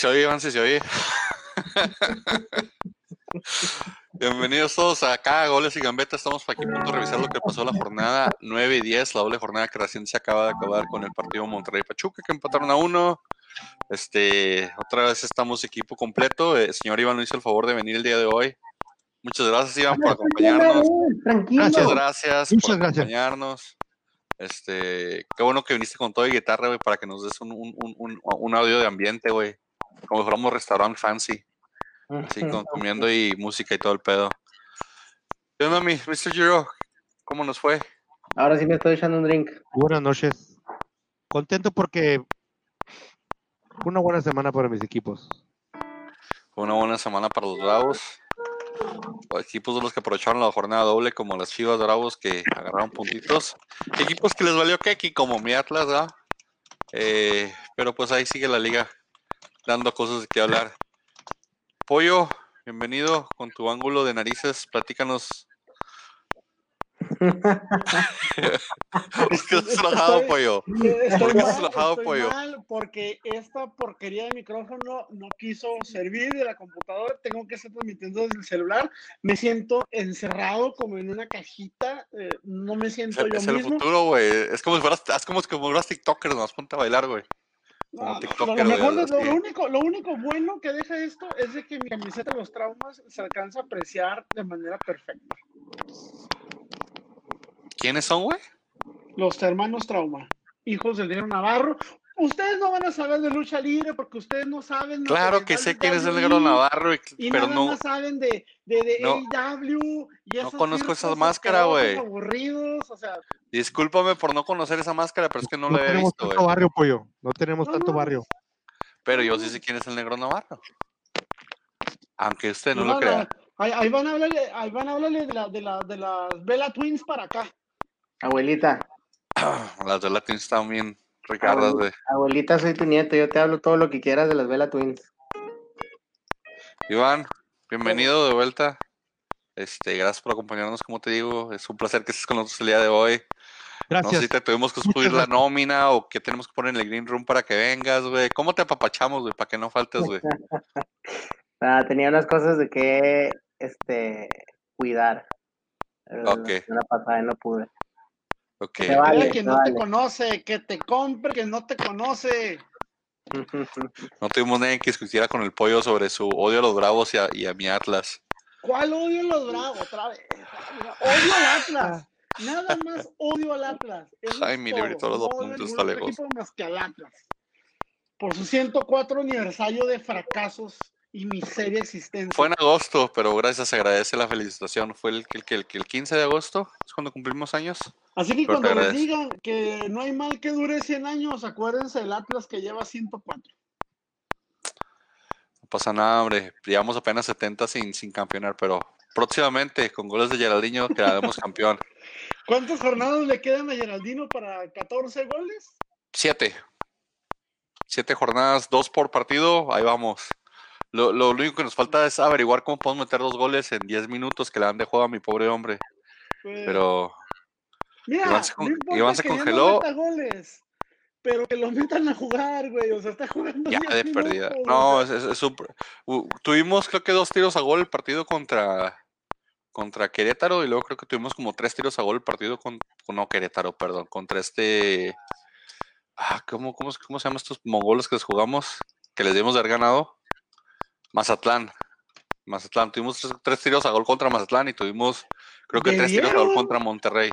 Se oye, Iván, sí se oye. Bienvenidos todos a acá, Goles y Gambeta. Estamos aquí a punto de revisar lo que pasó la jornada 9 y 10, la doble jornada que recién se acaba de acabar con el partido Monterrey-Pachuca, que empataron a uno. Este, otra vez estamos equipo completo. El señor Iván nos hizo el favor de venir el día de hoy. Muchas gracias, Iván, por acompañarnos. Tranquilo. Muchas gracias Muchas por gracias. acompañarnos. Este, qué bueno que viniste con todo y guitarra, güey, para que nos des un, un, un, un- un audio de ambiente, güey. Como si fuéramos restaurant fancy, así con, comiendo y música y todo el pedo. ¿Qué onda, mi Mr. Giro? ¿Cómo nos fue? Ahora sí me estoy echando un drink. Buenas noches. Contento porque fue una buena semana para mis equipos. Fue una buena semana para los Bravos. Equipos de los que aprovecharon la jornada doble, como las Chivas Bravos que agarraron puntitos. Equipos que les valió Keki, como mi Atlas, ¿verdad? Eh, pero pues ahí sigue la liga dando cosas de qué hablar. Pollo, bienvenido con tu ángulo de narices. Platícanos. ¿Por qué Pollo? Estoy ¿Por qué estás mal, estoy pollo? mal porque esta porquería de micrófono no quiso servir de la computadora. Tengo que estar transmitiendo desde el celular. Me siento encerrado como en una cajita. eh, no me Es siento el, yo es el mismo. futuro, güey. Es como si fueras, es como si fueras TikToker, nomás ponte a bailar, güey. No, no, lo, güey, mejor de- así. lo, lo único, lo único bueno que deja esto es de que mi camiseta de los traumas se alcanza a apreciar de manera perfecta. ¿Quiénes son, güey? Los hermanos trauma, hijos del negro Navarro. Ustedes no van a saber de lucha libre porque ustedes no saben. Claro que sé quién es el negro Navarro, y- Y pero nada no. más saben de, de, de no- AEW y no conozco esa circos máscara, güey. aburridos, o sea, Discúlpame por no conocer esa máscara, pero es que no, No, la había tenemos visto, tanto güey. barrio, pollo. No tenemos No, tanto no. barrio. Pero yo sí sé quién es el negro Navarro. Aunque usted no lo crea. ahí, ahí van a hablarle, ahí van a hablarle de, la, de, la, de las Bella Twins para acá. Abuelita, Las de Latin están bien ricardas, güey. abuelita, soy tu nieto. Yo te hablo todo lo que quieras de las Vela Twins. Iván, bienvenido de vuelta. Este, gracias por acompañarnos, como te digo. Es un placer que estés con nosotros el día de hoy. No sé Gracias. si te tuvimos que subir la gracias. nómina o que tenemos que poner en el green room para que vengas, güey. ¿Cómo te apapachamos, güey? Para que no faltes, güey. Ah, tenía unas cosas de que este, cuidar. Eh, Ok. La pasada y no pude. Ok. Te vale. Que no te conoce, que te compre, que no te conoce. No tuvimos nadie que discutiera con el pollo sobre su odio a los bravos y a, y a mi Atlas. ¿Cuál odio a los bravos? Otra vez. Odio al Atlas. Nada más odio al Atlas. Eso librito de los apuntes ningún está lejos. equipo más que al Atlas. Por su 104 aniversario de fracasos y miseria existencia. Fue en agosto, pero gracias, se agradece la felicitación. Fue el, el, el, el 15 de agosto, es cuando cumplimos años. Así que pero cuando les digan que no hay mal que dure 100 años, acuérdense del Atlas que lleva 104. No pasa nada, hombre. Llevamos apenas 70 sin, sin campeonar, pero próximamente, con goles de Geraldinho, quedaremos campeón. ¿Cuántas jornadas le quedan a Geraldino para 14 goles? Siete. Siete jornadas, dos por partido, ahí vamos. Lo, lo único que nos falta es averiguar cómo podemos meter dos goles en 10 minutos que le dan de juego a mi pobre hombre. Pues, Pero Mira, Iván se con- no Iván se no congeló. meta goles, pero que lo metan a jugar, güey. O sea, está jugando ya 10 de minutos, perdida. No, es, es- tuvimos creo que dos tiros a gol el partido contra, contra Querétaro y luego creo que tuvimos como tres tiros a gol el partido con, no Querétaro, perdón, contra este... Ah, ¿cómo, cómo, cómo se llaman estos mongolos que les jugamos? Que les dimos de haber ganado. Mazatlán. Mazatlán. Tuvimos tres, tres tiros a gol contra Mazatlán y tuvimos creo que tres tiros a gol contra Monterrey.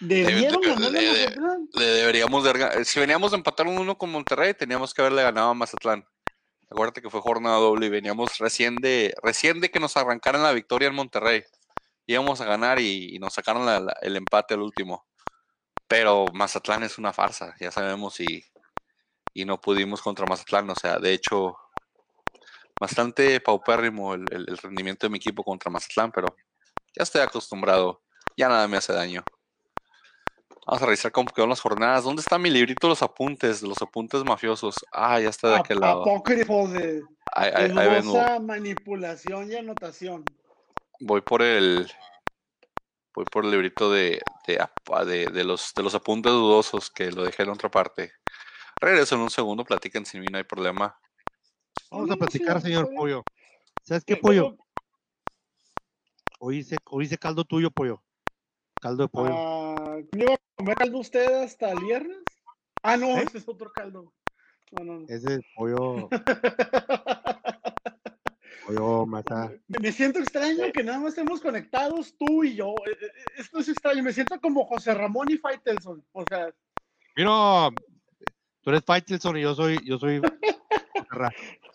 Debieron de- ganarle de- a Mazatlán. Le deberíamos de ga- Si veníamos de empatar un uno con Monterrey, teníamos que haberle ganado a Mazatlán. Acuérdate que fue jornada doble y veníamos recién de, recién de que nos arrancaran la victoria en Monterrey. Íbamos a ganar y, y nos sacaron la- la- el empate al último. Pero Mazatlán es una farsa, ya sabemos, y, y no pudimos contra Mazatlán. O sea, de hecho, bastante paupérrimo el, el- el rendimiento de mi equipo contra Mazatlán, pero ya estoy acostumbrado. Ya nada me hace daño. Vamos a revisar cómo quedaron las jornadas. ¿Dónde está mi librito de los apuntes? De los apuntes mafiosos. Ah, ya está de Ap- aquel lado. Apócrifos de ahí- ahí vengo. dudosa manipulación y anotación. Voy por el. Voy por el librito de, de, de, de los, de los apuntes dudosos que lo dejé en otra parte. Regreso en un segundo, platiquen sin mí, no hay problema. Vamos a platicar, señor. Pollo. ¿Sabes qué, Pollo? Hoy hice, hoy hice caldo tuyo, Pollo. Caldo de pollo. Ah, ¿no iba a comer caldo usted hasta el viernes? Ah, no, ¿Eh? ese es otro caldo. No, no, no. Ese pollo, pollo mata. Me siento extraño que nada más estemos conectados tú y yo. Eh, eh, Esto es extraño. Me siento como José Ramón y Faitelson. O sea, Mira, tú eres Faitelson y yo soy, yo soy.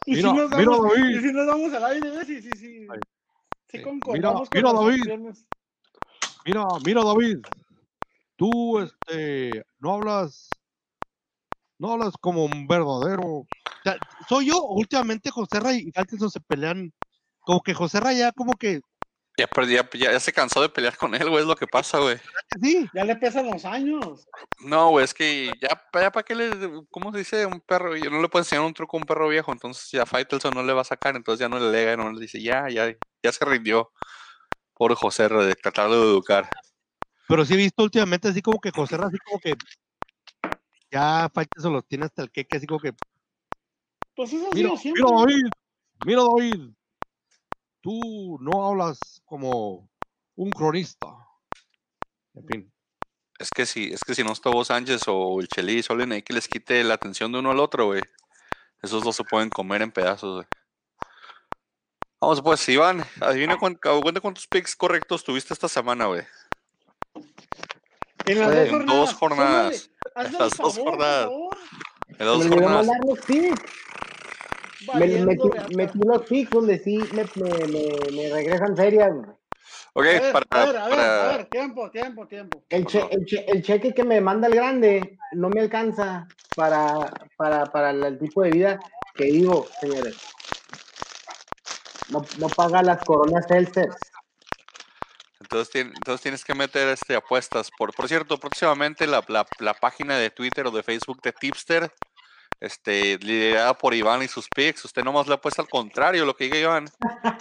Y Mira, si nos mira, damos, David. y si nos damos al aire, sí, sí, sí. Sí, Mira, con mira, David. Mira, mira, David. Tú, este, no hablas, no hablas como un verdadero. O sea, soy yo. Últimamente José Ray y Faitelson se pelean. Como que José Ray ya, como que, Ya, ya, ya se cansó de pelear con él, güey, es lo que pasa, güey. sí. Ya le pesan los años. No, güey, es que ya, ya para qué le, ¿cómo se dice? Un perro, yo no le puedo enseñar un truco a un perro viejo, entonces ya Faitelson no le va a sacar, entonces ya no le lega, no le dice, ya, ya, ya se rindió. Pobre José, R, de tratarlo de educar. Pero sí he visto últimamente así como que José así como que ya Faitelson los tiene hasta el queque, así como que Pues eso ha Mira, sido siempre. mira David, mira David, tú no hablas como un cronista. En fin, Es que si, es que si no está Hugo Sánchez o el Chelis o alguien ahí que les quite la atención de uno al otro, güey. Esos dos se pueden comer en pedazos, güey. Vamos pues, Iván, adivina cuán- cuenta cuántos picks correctos tuviste esta semana, güey. En las dos jornadas. dos jornadas. Hazme Las dos jornadas. En Me dos jornadas. Me, metí, metí los picks donde sí me, me, me, me regresan ferias. güey. Ok, A ver, para, a ver, a ver, para- a ver, tiempo, tiempo, tiempo. El, che- el, che- el cheque que me manda el grande no me alcanza para, para, para el tipo de vida que vivo, señores. No, no paga las coronas Celsius. Entonces, entonces tienes que meter este apuestas. Por, por cierto, próximamente la, la- la página de Twitter o de Facebook de Tipster, este, liderada por Iván y sus picks, usted nomás le apuesta al contrario lo que diga Iván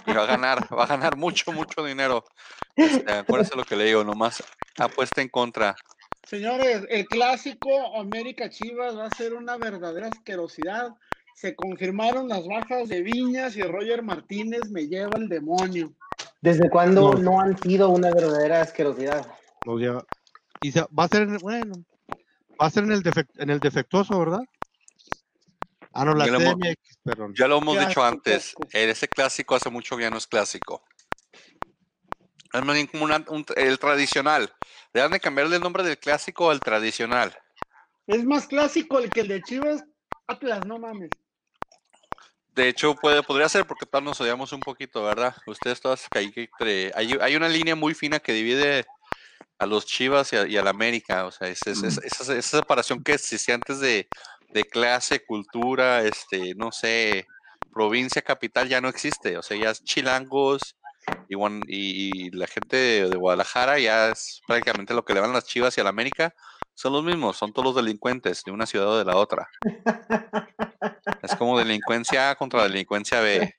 y va a ganar, va a ganar mucho, mucho dinero. Este, acuérdese lo que le digo, nomás apuesta en contra. Señores, el clásico América Chivas va a ser una verdadera asquerosidad. Se confirmaron las bajas de Viñas y Roger Martínez me lleva el demonio. ¿Desde cuándo No. no han sido una verdadera asquerosidad? nos lleva. Y se- va a ser, en, bueno, va a ser en el, defec- en el defectuoso, ¿verdad? Ah, no, la Ya lo hemos- perdón. Ya lo hemos dicho antes, ese clásico hace mucho que ya no es clásico. Es más bien como una- un- el tradicional. Deben de cambiarle el nombre del clásico al tradicional. Es más clásico el que el de Chivas Atlas, no mames. De hecho, puede, podría ser porque tal nos odiamos un poquito, ¿verdad? Ustedes todas que entre- hay, hay una línea muy fina que divide a los Chivas y a, y al América. O sea, es, es- es- esa, esa separación que existía antes de, de clase, cultura, este, no sé, provincia, capital, ya no existe. O sea, ya es chilangos y, Guan- y- y la gente de, de Guadalajara ya es prácticamente lo que le van las Chivas y al América. Son los mismos, son todos los delincuentes de una ciudad o de la otra. Es como delincuencia A contra delincuencia B.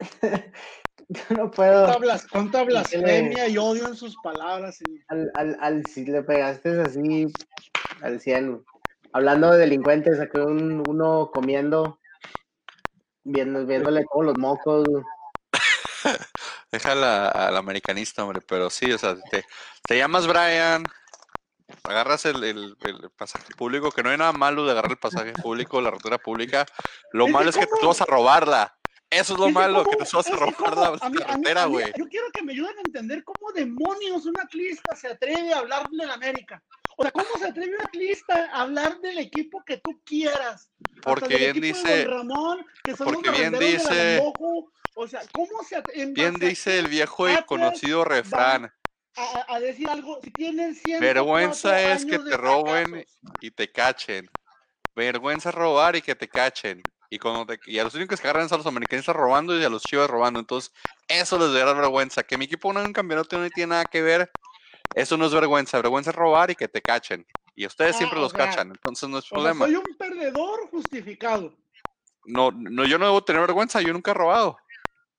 No puedo. Cuánta, blas- cuánta blasfemia y odio en sus palabras. Al, al, al, si le pegaste así al 100. Hablando de delincuentes, aquí un, uno comiendo, viendo, viéndole todos los mocos. Déjala al americanista, hombre, pero sí, o sea, te, te llamas Brian, agarras el, el- el pasaje público, que no hay nada malo de agarrar el pasaje público, la ruta pública. Lo malo es que cómo- subas a robarla. Eso es lo malo, que te subas a robar la a mí- carretera, güey. Yo quiero que me ayuden a entender cómo demonios un atlista se atreve a hablar de la América. O sea, ¿cómo se atreve un atlista a hablar del equipo que tú quieras? Porque bien dice- Ramón, que son porque bien dice-. O sea, ¿cómo se Bien dice el viejo y Atlas conocido refrán, a, a decir algo? Si tienen 104 vergüenza es que te roben fracasos. y te cachen. Vergüenza es robar y que te cachen. Y, cuando te- y a los únicos que agarran son a los americanistas robando y a los chivas robando. Entonces, eso les debe dar vergüenza. Que mi equipo no en un campeonato no tiene nada que ver. Eso no es vergüenza. Vergüenza es robar y que te cachen. Y ustedes Ah, siempre o los cachan. Entonces no es problema. soy un perdedor justificado. No, no, yo no debo tener vergüenza. Yo nunca he robado.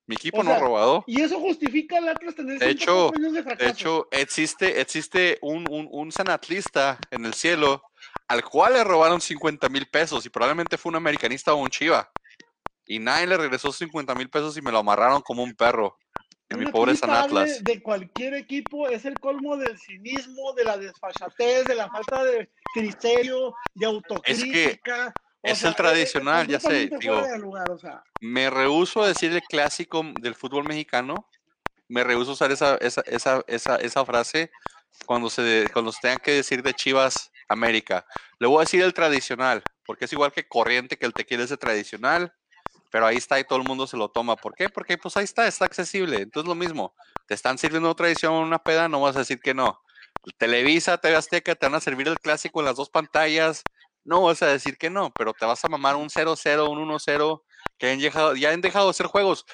Mi equipo O no ha sea, robado. Y eso justifica al Atlas tener De 104 hecho- años de De fracaso. hecho, existe, existe un, un, un sanatlista en el cielo al cual le robaron 50 mil pesos y probablemente fue un americanista o un chiva. Y nadie le regresó 50 mil pesos y me lo amarraron como un perro. En mi pobre San Atlas. De cualquier equipo es el colmo del cinismo, de la desfachatez, de la falta de criterio, de autocrítica. o es sea, el tradicional, ya sé, digo. fuera de lugar, o sea, Me rehuso a decir el clásico del fútbol mexicano. Me rehuso a usar esa, esa, esa, esa, esa frase cuando se, cuando se tengan que decir de Chivas América. Le voy a decir el tradicional, porque es igual que corriente que el tequila es el tradicional, pero ahí está y todo el mundo se lo toma. ¿Por qué? Porque pues ahí está, está accesible. Entonces lo mismo, te están sirviendo tradición una peda, no vas a decir que no. Televisa, TV Azteca, te van a servir el clásico en las dos pantallas, no vas a decir que no, pero te vas a mamar un 0-0, un 1-0, que han dejado, ya han dejado de hacer juegos.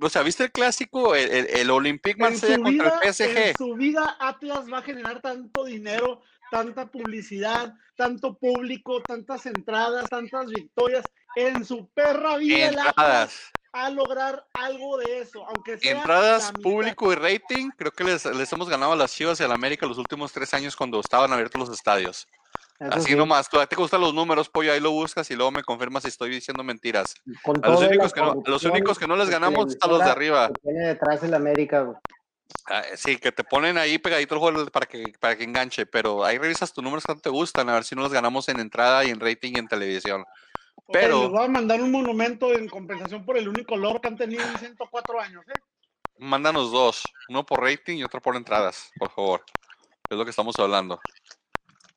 O sea, ¿viste el clásico? El, el, el Olympique en Marsella contra vida, el en PSG. su vida Atlas va a generar tanto dinero, tanta publicidad, tanto público, tantas entradas, tantas victorias. En su perra vida el Atlas Entradas, a lograr algo de eso, aunque sea entradas, público y rating. Creo que les, les hemos ganado a las Chivas y a la América los últimos tres años cuando estaban abiertos los estadios. Eso Así sí, nomás, tú te gustan los números, pollo, ahí lo buscas y luego me confirmas si estoy diciendo mentiras. con A los únicos que no, a los corrupción únicos que no les ganamos es a los de arriba. que tiene detrás el América, güey. Ah, sí, que te ponen ahí pegadito el juego para que, para que enganche, pero ahí revisas tus números que no te gustan, a ver si no los ganamos en entrada y en rating y en televisión. Pero- les voy a mandar un monumento en compensación por el único logro que han tenido en 104 años, ¿eh? Mándanos dos, uno por rating y otro por entradas, por favor. Es lo que estamos hablando.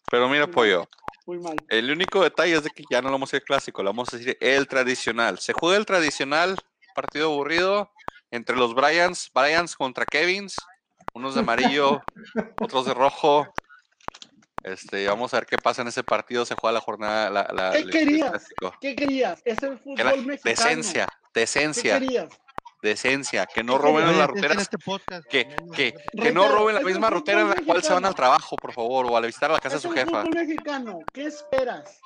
Pero mira, pollo, Muy mal. el único detalle es de que ya no lo vamos a decir clásico, lo vamos a decir el tradicional. Se juega el tradicional, partido aburrido, entre los Bryans, Bryans contra Kevins, unos de amarillo, otros de rojo. Este, vamos a ver qué pasa en ese partido. Se juega la jornada. La, la- ¿Qué querías? ¿Qué querías? Es el fútbol mexicano. decencia, ¿Qué decencia, querías? Decencia. Que no ¿Qué roben las ruteras. este podcast, Que, que, que no roben la misma rutera en la cual se van al trabajo, por favor, o a visitar la casa de su jefa. fútbol mexicano. ¿Qué esperas?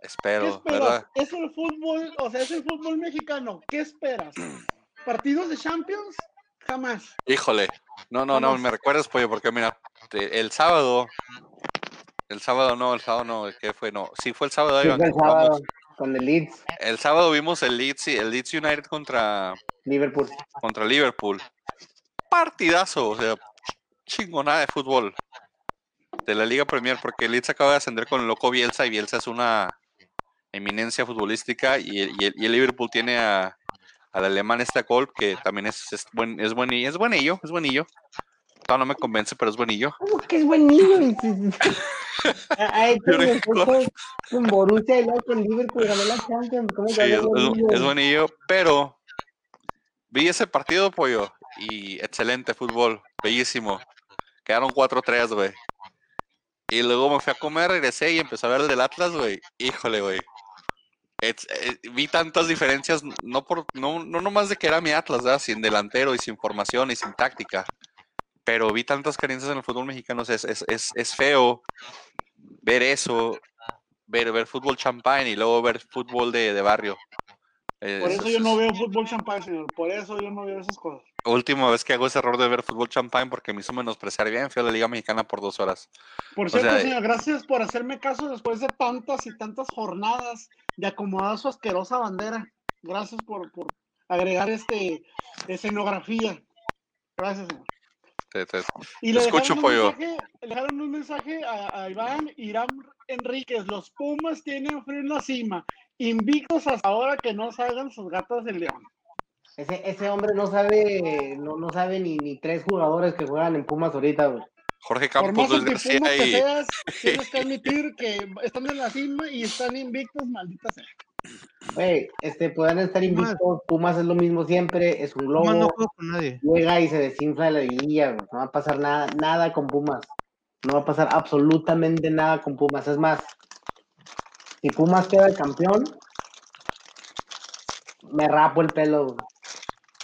¿Qué Espero, esperas? ¿verdad? Es el fútbol, o sea, es el fútbol mexicano. ¿Qué esperas? ¿Partidos de Champions? Jamás. Híjole, no, no, no, me recuerdas, pollo, porque mira, te- el sábado, el sábado no, el sábado no, ¿qué fue? No, sí fue el sábado, Sí, Iván, el sábado jugamos. Con el Leeds, El sábado vimos el Leeds, el Leeds United contra, Liverpool. contra Liverpool. Partidazo, o sea, chingonada de fútbol de la Liga Premier, porque el Leeds acaba de ascender con el loco Bielsa y Bielsa es una eminencia futbolística y el, y el- y el Liverpool tiene a, al alemán este Kolb, que también es, es buen, es buen, es buenillo, es buenillo. No me convence, pero es buenillo. ¿Cómo que es buen niño? Ha ha hecho Pero el es esfuerzo con Borussia y luego con Liverpool ganó la Champions. ¿Cómo que Sí, es, buenillo, pero vi ese partido, pollo, y excelente fútbol, bellísimo. Quedaron 4-3, güey. Y luego me fui a comer, regresé y empecé a ver el del Atlas, güey. Híjole, güey. Eh, vi tantas diferencias, no por no, no nomás de que era mi Atlas, ¿verdad? sin delantero y sin formación y sin táctica. Pero vi tantas carencias en el fútbol mexicano. Es, es, es, es feo ver eso, ver, ver fútbol champán y luego ver fútbol de, de barrio. Por es- eso yo no veo fútbol champán, señor. Por eso yo no veo esas cosas. Última vez que hago ese error de ver fútbol champán porque me hizo menospreciar bien. A la Liga Mexicana por dos horas. Por O cierto, sea, señor, gracias por hacerme caso después de tantas y tantas jornadas de acomodar su asquerosa bandera. Gracias por, por agregar este escenografía. Gracias, señor. Te- te- Y le escucho, dejaron, un pollo. mensaje, le dejaron un mensaje a, a Iván Irán Enríquez. Los Pumas tienen frío en la cima. Invictos hasta ahora que no salgan sus gatas del león. Ese, ese hombre no sabe, no, no sabe ni, ni tres jugadores que juegan en Pumas ahorita, güey. Jorge Por Campos, más Luis García antipumas que seas, tienes que admitir que están en la cima y están invictos, maldita sea. Este, pueden estar invictos, Pumas es lo mismo siempre, es un globo, Pumas no juego con nadie. llega y se desinfla la liguilla, no va a pasar nada, nada con Pumas, no va a pasar absolutamente nada con Pumas, es más, si Pumas queda campeón, me rapo el pelo.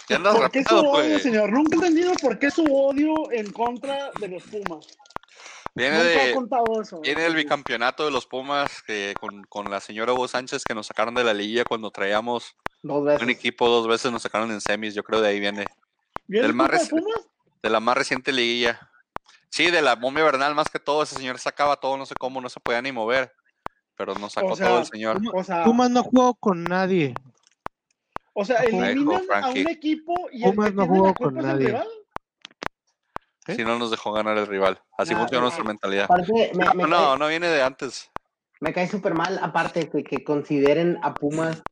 Ya ¿Por qué su odio, güey. señor? Nunca he entendido por qué su odio en contra de los Pumas. Viene de, eso. viene del bicampeonato de los Pumas que con, con la señora Hugo Sánchez que nos sacaron de la liguilla cuando traíamos un equipo dos veces nos sacaron en semis. Yo creo de ahí viene. ¿Viene del más culpa de reci- Pumas? De la más reciente liguilla. Sí, de la momia Bernal más que todo. Ese señor sacaba todo, no sé cómo, no se podía ni mover. Pero nos sacó O sea, todo el señor. O sea, Pumas no juego con nadie. O sea, eliminan a un equipo y el Pumas que no tiene jugó la con el nadie. rival. Si no nos dejó ganar el rival. Así funciona nuestra mentalidad. Aparte, me, No, me no, cae, no viene de antes. me cae súper mal, aparte, que, que consideren a Pumas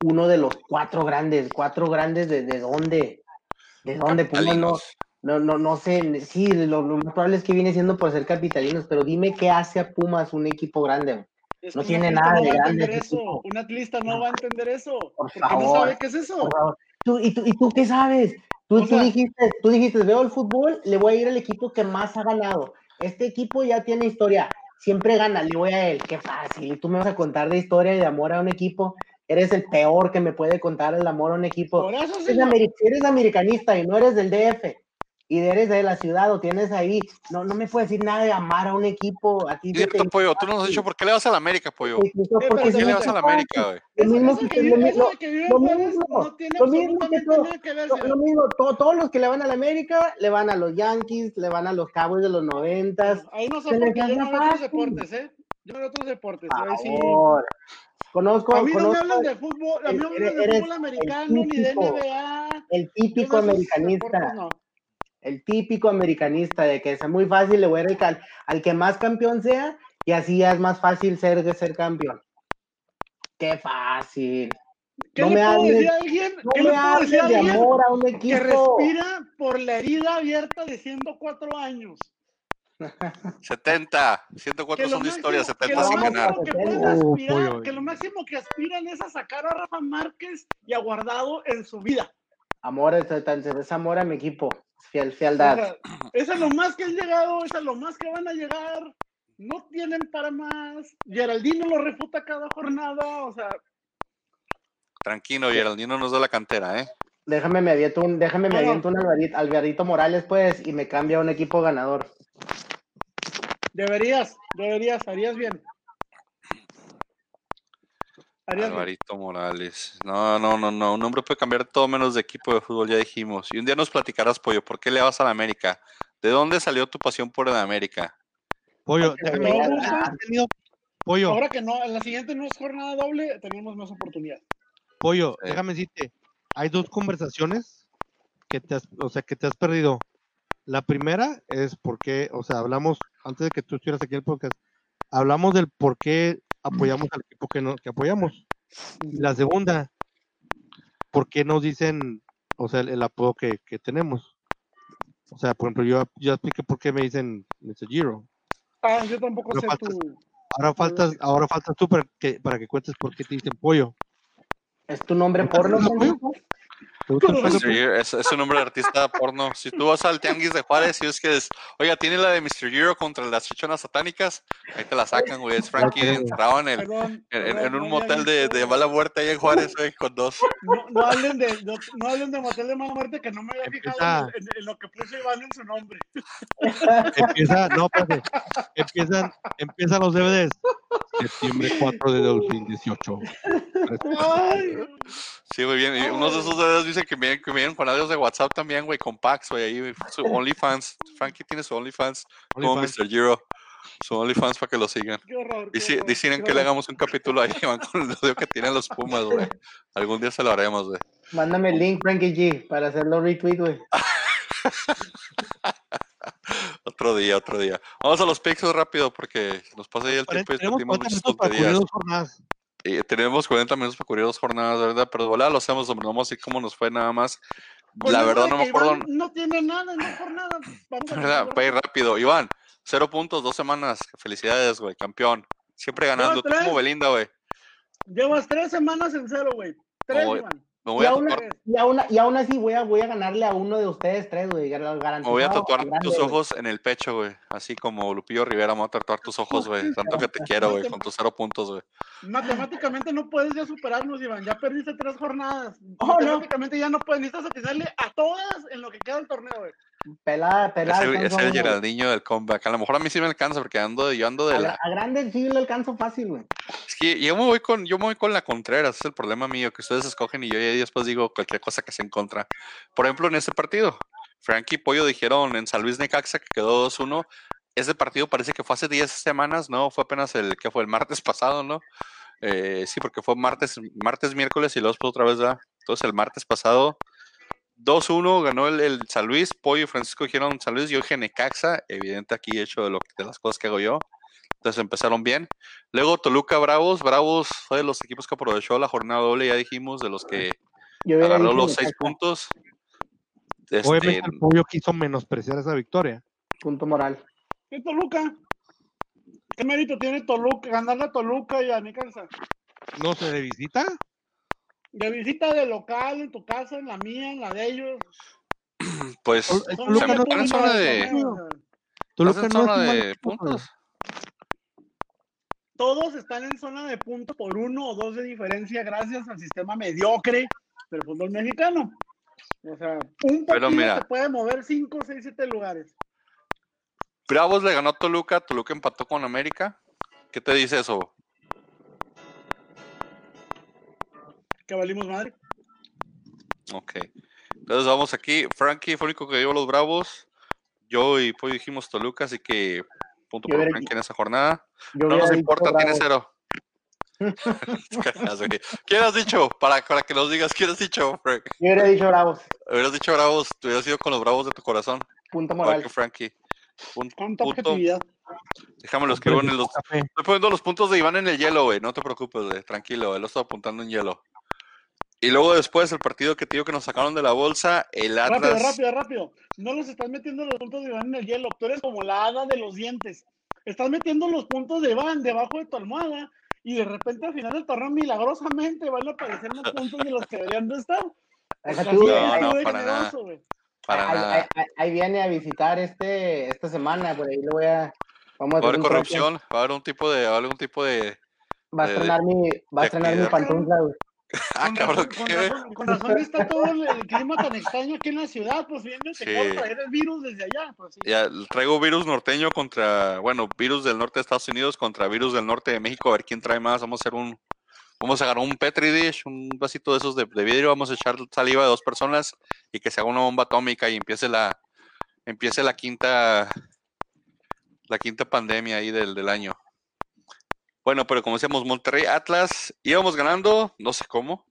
uno de los cuatro grandes. ¿Cuatro grandes de, de dónde? ¿De dónde? Pumas no, no, no, no sé. Sí, lo, lo más probable es que viene siendo por ser capitalinos, pero dime qué hace a Pumas un equipo grande. Es No tiene nada no de va a grande eso. Un atlista no va a entender eso. Por porque no sabe qué es eso. Por favor. ¿Tú, y, tú, ¿Y tú qué sabes? Tú, O tú sea- dijiste, tú dijiste, veo el fútbol, le voy a ir al equipo que más ha ganado. Este equipo ya tiene historia, siempre gana, le voy a él. Qué fácil. Y tú me vas a contar de historia y de amor a un equipo. Eres el peor que me puede contar el amor a un equipo. Por eso, eres americanista y no eres del DF y eres de la ciudad o tienes ahí, no, no me puedes decir nada de amar a un equipo. A ti Cierto, te- Pollo. Tú nos has dicho por qué le vas a la América, Pollo. pero ¿Por qué le vas a la América, güey? Lo Eso, mismo que- lo mismo- no tiene lo mismo que todo- nada que ver. Lo, lo mismo, to- todos los que le van a la América le van a los Yankees, le van a los Cowboys de los noventas. Ahí no sé porque yo no veo otros deportes, ¿eh? Yo no veo otros deportes. Por ahí sí. favor. Conozco, A mí no me conozco hablan de fútbol, a mí no me hablan de fútbol el americano ni de típico, NBA. el típico americanista, deportes no. El típico americanista de que es muy fácil, le voy a ir al, al que más campeón sea y así ya es más fácil ser, ser campeón. Qué fácil. ¿Qué No le me puedo hables- decir a alguien? No ¿Qué me le puedo hables decir a de alguien amor a un que equipo. respira por la herida abierta de 104 años? 70. 104 Que lo son de historia, máximo- que 70 lo sin ganar. máximo que 70. pueden Uh, aspirar, pollo. que lo máximo que aspiran es a sacar a Rafa Márquez y a Guardado en su vida. Amor, es, es amor a mi equipo. Fiel, O fialdad. sea, eso es lo más que han llegado, eso es lo más que van a llegar. No tienen para más. Geraldino lo refuta cada jornada, o sea, Tranquilo, Geraldino nos da la cantera, ¿eh? Déjame me aviento un, déjame me aviento un Alvarito, Alvarito Morales, pues, y me cambia a un equipo ganador. deberías, deberías, harías bien. Alvarito Morales. No, no, no, no. Un hombre puede cambiar todo menos de equipo de fútbol, ya dijimos. Y un día nos platicarás, Pollo, ¿por qué le vas a la América? ¿De dónde salió tu pasión por la América? Pollo, déjame tenido- Pollo, Ahora que no, en la siguiente no es jornada doble, tenemos más oportunidad. Pollo, Sí. déjame decirte, hay dos conversaciones que te has, o sea, que te has perdido. La primera es porque, o sea, hablamos, antes de que tú estuvieras aquí en el podcast, hablamos del por qué apoyamos al equipo que, no, que apoyamos. Y la segunda, por qué nos dicen, o sea, el, el apodo que, que tenemos. O sea, por ejemplo, yo ya expliqué por qué me dicen Mr. Giro. Ah, yo tampoco Pero sé faltas- tu. Ahora faltas, ahora faltas tú para que, para que cuentes por qué te dicen pollo. ¿Es tu nombre porno? Francisco? Mr. Giro, es, es un nombre de artista porno. Si tú vas al Tianguis de Juárez y es que es, oiga, tiene la de Mr. Giro contra las chichonas satánicas, ahí te la sacan, güey. Es Frankie encerrado en, el, Perdón, en, en- perdón, en un no motel de, de mala muerte ahí en Juárez, güey, con dos. No, no hablen de, no, no hablen de motel de mala muerte que no me había fijado Empieza- en, en- en lo que puso Iván en su nombre. Empieza, no, espérate. Empiezan, empiezan los DVDs. Septiembre 4 de 2018. Ay, Sí, muy bien. Y unos de esos dedos que vienen, que vienen con audios de WhatsApp también, güey, con packs, güey, ahí su OnlyFans. Frankie tiene su OnlyFans, como OnlyFans. Mr. Giro. Su OnlyFans para que lo sigan. qué horror. qué Dici- horror, Dicen qué que le hagamos un capítulo ahí, van con el audio que tienen los Pumas, güey. Algún día se lo haremos, güey. Mándame el link, Frankie G, para hacerlo retweet, güey. Otro día, otro día. Vamos a los picks rápido porque nos pasa ahí el tiempo y Tenemos discutimos 40 muchas minutos para jornadas. Y tenemos 40 minutos para cubrir dos jornadas, ¿verdad? Pero de volada lo hacemos, hombre, vamos a ver cómo nos fue nada más. La verdad no me acuerdo. Iván No tiene nada, no por nada. Vamos a ¿verdad? Para ir rápido. Iván, cero puntos, dos semanas. Felicidades, güey, campeón. Siempre ganando. Tú como Belinda, güey. Llevas tres semanas en cero, güey. Tres, No, Iván. Me voy y, a aún, tatuar, y, aún, y aún así voy a, voy a ganarle a uno de ustedes tres, güey. me voy a tatuar grande, tus ojos en el pecho, güey. Así como Lupillo Rivera, me voy a tatuar tus ojos, güey. Tanto que te quiero, güey, con tus cero puntos, güey. Matemáticamente no puedes ya superarnos, Iván. Ya perdiste tres jornadas. Oh, no. Matemáticamente ya no puedes. Necesitas atinarle a todas en lo que queda del torneo, güey. Pelada, pelada. Es el, es el. Geraldinho del comeback. A lo mejor a mí sí me alcanza porque ando, yo ando de A, la... a grande sí lo alcanzo fácil, güey. Que yo me voy con, yo me voy con la Contreras, es el problema mío, que ustedes escogen y yo ya después digo cualquier cosa que se en contra. Por ejemplo, en este partido, Frankie y Pollo dijeron en San Luis Necaxa que quedó 2-1. Ese partido parece que fue hace 10 semanas, ¿no? Fue apenas el que fue el martes pasado, ¿no? Eh, sí, porque fue martes, martes, miércoles y luego otra vez, ¿verdad? Entonces el martes pasado 2-1 ganó el, el San Luis, Pollo y Francisco dijeron San Luis, yo dije Necaxa, evidente aquí hecho de, lo, de las cosas que hago yo. Entonces empezaron bien. Luego Toluca Bravos, Bravos fue de los equipos que aprovechó la jornada doble, ya dijimos, de los que agarró los seis puntos. Obviamente Este, el pollo quiso menospreciar esa victoria. Punto moral. ¿Qué Toluca? ¿Qué mérito tiene Toluca? Ganarle a Toluca y a Necaxa. No se de visita. De visita de local, en tu casa, en la mía, en la de ellos. pues Toluca no está en zona de- torneo, o sea, Toluca ¿estás en no es zona un mal de equipo, puntos. Todos están en zona de punto por uno o dos de diferencia gracias al sistema mediocre del fútbol mexicano. O sea, un partido mira. te puede mover 5, 6, 7 lugares. Bravos le ganó a Toluca, Toluca empató con América. ¿Qué te dice eso? Que valimos madre. Ok. Entonces vamos aquí. Frankie fue el único que dio los Bravos. Yo y Pollo dijimos Toluca, así que punto Yo hubiera- Frankie en esa jornada. No nos importa, tiene cero. ¿Quién has dicho? Para, para que nos digas, ¿quién has dicho, Frank? Yo hubiera dicho Bravos. Hubieras dicho Bravos, te hubieras ido con los Bravos de tu corazón. Punto moral. que Frankie. Punto. objetividad. Déjame lo escribo en los. Estoy poniendo los puntos de Iván en el hielo, güey. No te preocupes, güey. Tranquilo, él lo está apuntando en hielo. Y luego después el partido que te digo que nos sacaron de la bolsa, el Rápido, Atlas. rápido, rápido. No los estás metiendo los puntos de Iván en el hielo. Tú eres como la hada de los dientes. Estás metiendo los puntos de Iván debajo de tu almohada y de repente al final del torneo milagrosamente van a aparecer más puntos de los que deberían de estar. Tú, No, no, para nada. generoso, güey. Para ahí, nada. ahí- ahí- ahí viene a visitar este esta semana, por ahí le voy a vamos a Va a haber corrupción, va a haber un tipo de, va a haber un tipo de. Va a estrenar mi, va a estrenar mi pantufla, güey. Ah, Con cabrón, razón, con, ¿qué? razón, con razón está todo el, el clima tan extraño aquí en la ciudad, pues viene Sí. se traer el virus desde allá. Pues, sí. Ya, traigo virus norteño contra, bueno, virus del norte de Estados Unidos contra virus del norte de México, a ver quién trae más. Vamos a hacer un, vamos a agarrar un Petri dish, un vasito de esos de, de vidrio, vamos a echar saliva de dos personas y que se haga una bomba atómica y empiece la, empiece la quinta, la quinta pandemia ahí del, del año. Bueno, pero como decíamos, Monterrey Atlas íbamos ganando, no sé cómo,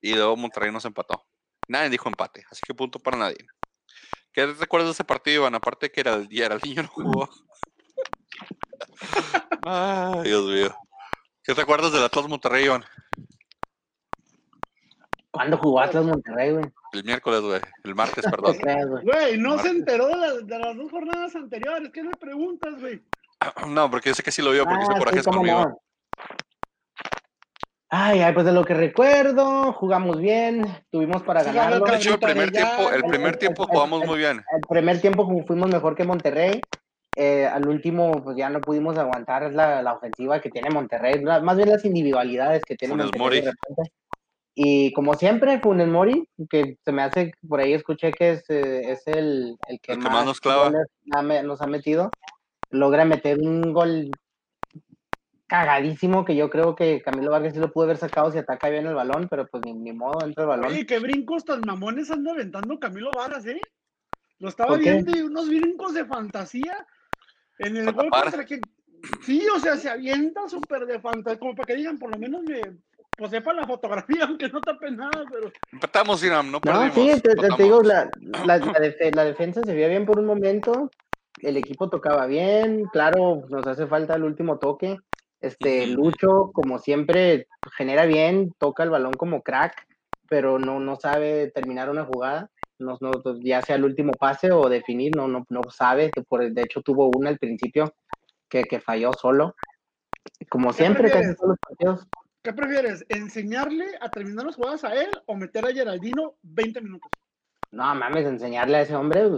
y luego Monterrey nos empató. Nadie dijo empate, así que punto para nadie. ¿Qué recuerdas de ese partido, Iván? Aparte que era el día, era el niño no jugó. Ay, Dios mío. ¿Qué te acuerdas del Atlas Monterrey, Iván? ¿Cuándo jugó Atlas Monterrey, güey? El miércoles, güey. El martes, perdón. ¿Qué crees, güey? No se enteró de las, de las dos jornadas anteriores. ¿Qué le preguntas, güey? No, porque yo sé que sí lo vio, porque hizo Ah, sí, corajes conmigo. no. Ay, ay, pues de lo que recuerdo, jugamos bien, tuvimos para Sí. De hecho, el primer ya- tiempo, el primer el- tiempo el- jugamos el- muy bien. El primer tiempo fu- fuimos mejor que Monterrey. eh, al último, pues ya no pudimos aguantar la, la ofensiva que tiene Monterrey, la- más bien las individualidades que tiene Funes Monterrey. Mori. de repente. Y como siempre, Funes Mori, que se me hace, por ahí escuché que es, eh, es el, el que El que más nos clava. goles ha me- nos ha metido, logra meter un gol cagadísimo que yo creo que Camilo Vargas sí lo pudo haber sacado si ataca bien el balón, pero pues ni, ni modo, entra el balón. Oye, qué brincos tan mamones anda aventando Camilo Vargas, ¿eh? Lo estaba viendo y unos brincos de fantasía en el gol contra que... Sí, o sea, se avienta súper de fantasía, como para que digan, por lo menos me... Pues sepa la fotografía, aunque no tape nada, pero... Empatamos, Iram, no No, perdimos. sí, te, digo, la, la, la defe- la defensa se veía bien por un momento, el equipo tocaba bien, claro, nos hace falta el último toque. Este. Lucho, como siempre, genera bien, toca el balón como crack, pero no, no sabe terminar una jugada, no, no, pues, ya sea el último pase o definir, no, no, no sabe, que por, de hecho tuvo una al principio que, que falló solo. Como siempre, casi prefieres? todos los partidos. ¿Qué prefieres? ¿Enseñarle a terminar las jugadas a él o meter a Geraldino 20 minutos? No mames, enseñarle a ese hombre.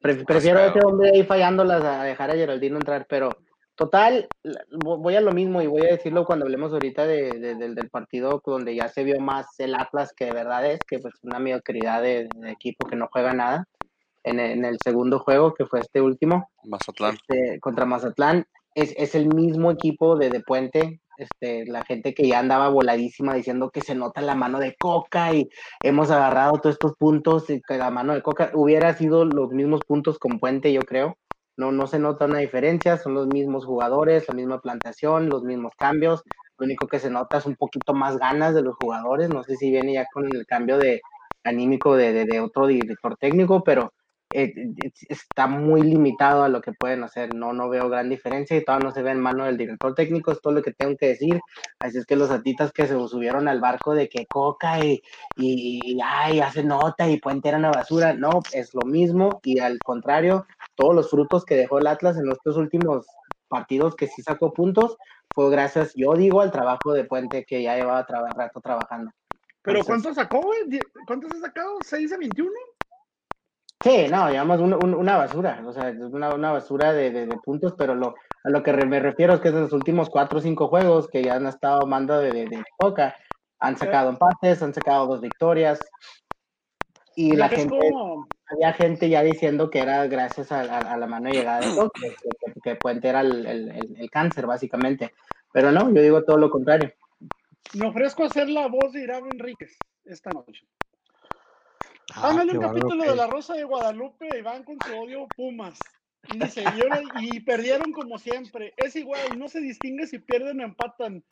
Prefiero a pedo. hombre ahí fallándolas a dejar a Geraldino entrar, pero total, voy a lo mismo y voy a decirlo cuando hablemos ahorita de, de- del- del partido donde ya se vio más el Atlas que de verdad es, que pues una mediocridad de, equipo que no juega nada. En el, en el segundo juego, que fue este último, Mazatlán. este, contra Mazatlán, es, el mismo equipo de, de Puente, este, la gente que ya andaba voladísima diciendo que se nota la mano de Coca y hemos agarrado todos estos puntos y que la mano de Coca hubiera sido los mismos puntos con Puente, yo creo. No, no se nota una diferencia, son los mismos jugadores, la misma plantación, los mismos cambios. Lo único que se nota es un poquito más ganas de los jugadores. No sé si viene ya con el cambio de anímico de, de- de otro director técnico, pero eh, eh, está muy limitado a lo que pueden hacer. No, no veo gran diferencia y todavía no se ve en mano del director técnico. Es todo lo que tengo que decir. Así es que los atitas que se subieron al barco de que Coca y, y, y, ay, hace nota y Puente era una basura. No, es lo mismo y al contrario, todos los frutos que dejó el Atlas en estos últimos partidos que sí sacó puntos fue gracias, yo digo, al trabajo de Puente que ya llevaba traba- rato trabajando. ¿Pero Entonces- cuánto sacó, güey? ¿Cuántos ha sacado? ¿6 de 21? Sí, no, digamos un- un- una basura, o sea, una, una basura de, de- de puntos, pero lo, a lo que re- me refiero es que en los últimos cuatro o cinco juegos que ya han estado mando de, de, de Coca, han sacado empates, han sacado dos victorias, y la gente, como- había gente ya diciendo que era gracias a, a- a la mano llegada de Coca, que, que- que Puente era el, el- el- cáncer, básicamente, pero no, yo digo todo lo contrario. Me ofrezco a hacer la voz de Irán Enríquez esta noche. Ah, Háganle qué un capítulo de La Rosa de Guadalupe y van con su odio Pumas. Y dice, y, ahora- y perdieron como siempre. Es igual, no se distingue si pierden o empatan.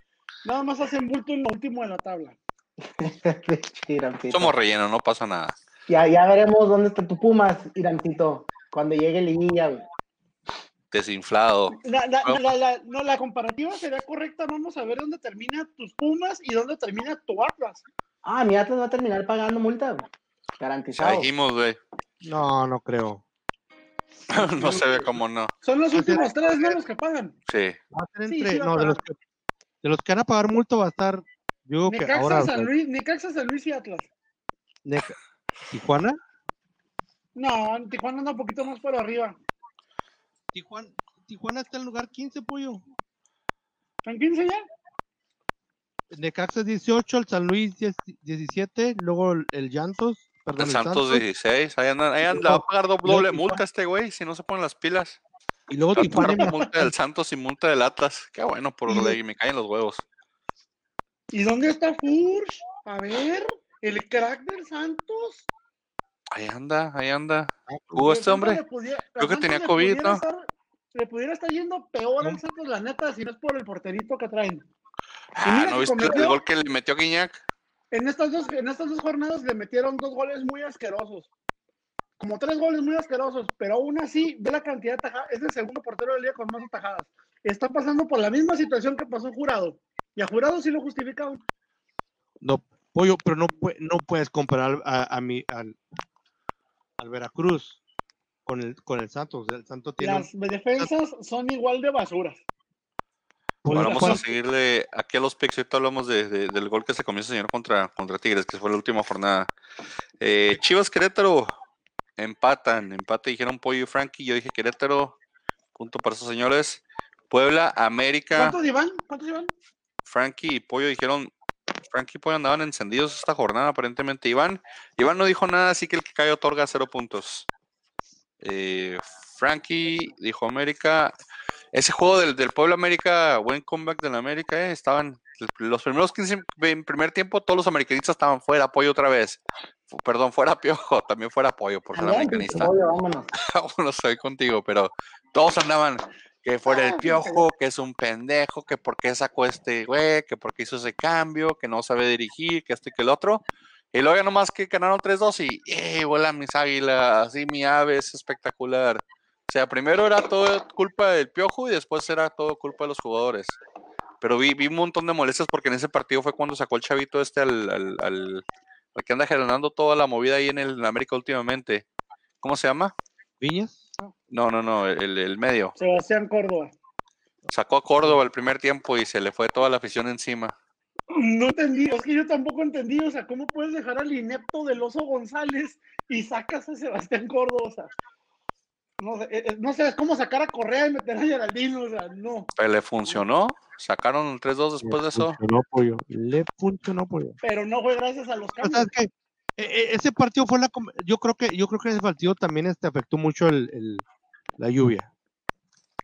Nada más hacen bulto en lo último de la tabla. Somos relleno, no pasa nada. Ya, ya veremos dónde está tu Pumas, Irancito, cuando llegue Liguilla, güey. Desinflado. La, la- No. la- la- no, la comparativa sería correcta. Vamos a ver dónde termina tus Pumas y dónde termina tu Atlas. Ah, mi Atlas va a terminar pagando multa, güey. Ya Garantizado. dijimos, güey. No, no creo. no se ve como no. Son los sea, últimos tres ¿no? los que pagan. Sí. Va a ser entre, sí va a no, de los, que, de los que van a pagar multo va a estar, yo digo que Necaxa, ahora, San Luis, Necaxa, San Luis y Atlas. Neca- Tijuana, No, en Tijuana anda un poquito más por arriba. Tijuana, Tijuana está en lugar 15, pollo. ¿En 15 ya? Necaxa es 18, el San Luis 10 17, luego el, el Llantos, perdón, El Santos 16. Ahí anda, ahí anda. Va a pagar doble, multa este güey si no se ponen las pilas. y luego a Tijuana multa del Santos y multa del Atlas. Qué bueno por Y- ley. Me caen los huevos. ¿Y dónde está Furch? A ver, el crack del Santos. Ahí anda, ahí anda. Ah, Jugó De este hombre. pudiera- Creo que Santos tenía COVID, ¿no? estar- le pudiera estar yendo peor al. Santos, la neta, si no es por el porterito que traen. Ah, ¿no viste el gol que le metió Guiñac? En estas, dos, en estas dos jornadas le metieron dos goles muy asquerosos. Como tres goles muy asquerosos, pero aún así, ve la cantidad de tajadas. Es el segundo portero del día con más atajadas. Está pasando por la misma situación que pasó Jurado. Y a Jurado sí lo justificaron. No, pollo, pero no, no puedes comparar a, a mi, al, al Veracruz con el, con el Santos. El Santos tiene Las defensas son igual de basuras. Bueno, Bueno, vamos a seguirle aquí a los picks. Ahorita hablamos de- de- del gol que se comió ese señor contra, contra Tigres, que fue la última jornada. Eh, Chivas Querétaro empatan. Empate dijeron Pollo y Frankie. Yo dije Querétaro. Punto para esos señores. Puebla, América. ¿Cuántos iban? ¿Cuántos iban? Frankie y Pollo dijeron. Frankie y Pollo andaban encendidos esta jornada, aparentemente. Iván, Iván no dijo nada, así que el que cae otorga cero puntos. Eh, Frankie dijo América. Ese juego del, del Puebla América, buen comeback del América, eh, estaban los primeros 15 en primer tiempo, todos los americanistas estaban fuera, apoyo otra vez. Perdón, fuera Piojo, también fuera apoyo por ser americanista. pollo, vámonos. Vámonos, estoy contigo, pero todos andaban que fuera el Ah, piojo, que es un pendejo, que por qué sacó este güey, que por qué hizo ese cambio, que no sabe dirigir, que este que el otro. Y luego ya nomás que ganaron 3-2 y ¡eh! vuelan mis águilas, y mi ave es espectacular. O sea, primero era todo culpa del piojo y después era todo culpa de los jugadores. Pero vi, vi un montón de molestias porque en ese partido fue cuando sacó el chavito este al, al, al- al que anda generando toda la movida ahí en el en América últimamente. ¿Cómo se llama? Viñas. No, no, no, el, el medio. Sebastián Córdoba. Sacó a Córdoba el primer tiempo y se le fue toda la afición encima. No entendí, es que yo tampoco entendí, o sea, ¿cómo puedes dejar al inepto del Oso González y sacas a Sebastián Córdoba? O sea, no sé, eh, eh, no sé, es como sacar a Correa y meter a Geraldino, o sea, no. Pero le funcionó. Sacaron el 3-2 después de eso. funcionó, pollo. Le funcionó, pollo. Pero no fue gracias a los cambios. sea, es que e- e- ese partido fue la yo creo que yo creo que ese partido también este afectó mucho el, el- la lluvia.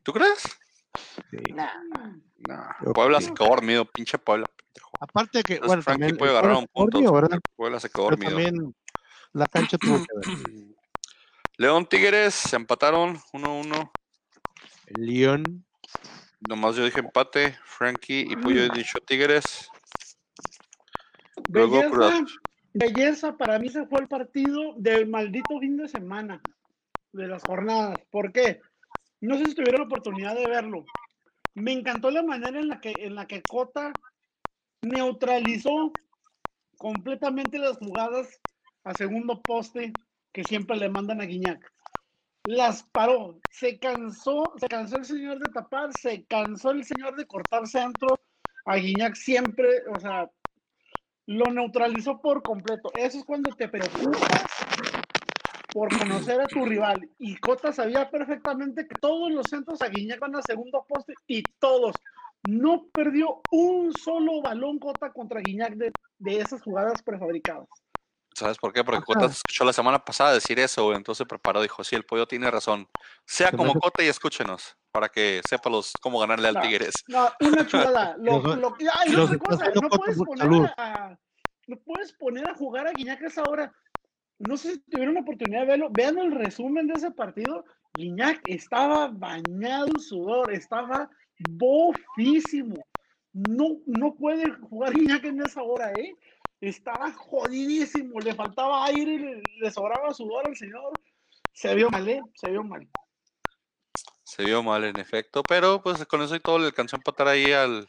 ¿Tú crees? Sí. Nah. Puebla se quedó dormido, pinche Puebla. Aparte de que Entonces, bueno, Frankie también puede agarrar Puebla un punto. Puebla se quedó dormido. también la cancha tuvo que ver. León Tigres se empataron 1-1. El León Nomás yo dije empate. Frankie y Pollo he dicho Tigres. Luego Belleza, belleza, para mí se fue el partido del maldito fin de semana, de las jornadas. ¿Por qué? No sé si tuvieron la oportunidad de verlo. Me encantó la manera en la que, en la que Cota neutralizó completamente las jugadas a segundo poste que siempre le mandan a Guiñac. Las paró, se cansó, se cansó el señor de tapar, se cansó el señor de cortar centro. A Guiñac siempre, o sea, lo neutralizó por completo. Eso es cuando te preocupas por conocer a tu rival. Y Cota sabía perfectamente que todos los centros a Guiñac van a segundo poste y todos. No perdió un solo balón Cota contra Guiñac de, de esas jugadas prefabricadas. ¿Sabes por qué? Porque Ajá. Cota escuchó la semana pasada decir eso, güey. Entonces preparó, dijo, sí, el pollo tiene razón. Sea como hace- Cota y escúchenos, para que sepa los, cómo ganarle al No. Tigres. No, una chulada. Lo, los otra cosa, no puedes poner a- no puedes poner a jugar a Guiñac a esa hora. No sé si tuvieron la oportunidad de verlo. Vean el resumen de ese partido. Guiñac estaba bañado en sudor, estaba bofísimo. No, no puede jugar Guiñac en esa hora, ¿eh? Estaba jodidísimo, le faltaba aire, le, le sobraba sudor al señor. Se vio mal, ¿eh? Se vio mal. Se vio mal, en efecto, pero pues con eso y todo le alcanzó a empatar ahí al,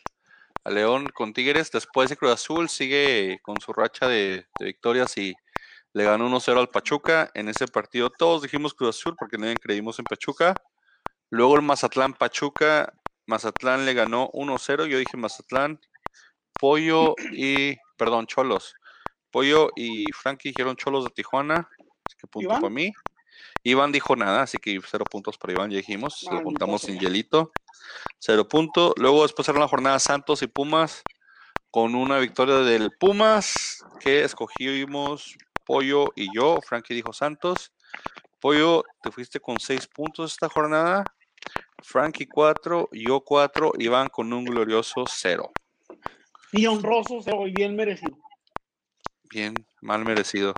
al León con Tigres. Después de Cruz Azul sigue con su racha de, de victorias y le ganó 1-0 al Pachuca. En ese partido todos dijimos Cruz Azul porque nadie creímos en Pachuca. Luego el Mazatlán Pachuca. Mazatlán le ganó 1-0. Yo dije Mazatlán. Pollo y, perdón, Cholos. Pollo y Frankie dijeron Cholos de Tijuana. Así que punto ¿Iván? para mí. Iván dijo nada, así que cero puntos para Iván, ya dijimos. Lo sea. sin hielito. Cero punto. Luego después era la jornada Santos y Pumas con una victoria del Pumas que escogimos Pollo y yo. Frankie dijo Santos. Pollo, te fuiste con seis puntos esta jornada. Frankie cuatro, yo cuatro, Iván con un glorioso cero. Y honroso, y bien merecido. Bien, mal merecido.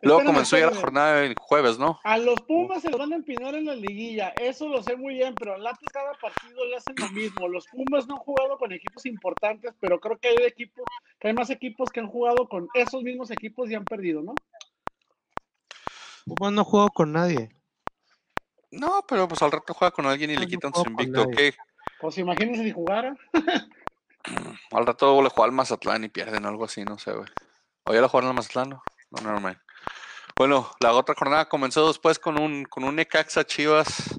Luego Espérame, comenzó ya la jornada el jueves, ¿no? A los Pumas se los van a empinar en la liguilla, eso lo sé muy bien, pero al Atlas cada partido le hacen lo mismo. Los Pumas no han jugado con equipos importantes, pero creo que hay equipos, que hay más equipos que han jugado con esos mismos equipos y han perdido, ¿no? Pumas no juego con nadie. No, pero pues al rato juega con alguien y No, le quitan su invicto. ¿Qué? Pues imagínense si jugara. Al rato le juega al Mazatlán y pierden algo así, no sé, güey. ¿O ya lo jugaron al Mazatlán? No, no, mind. Bueno, la otra jornada comenzó después con un, con un Necaxa Chivas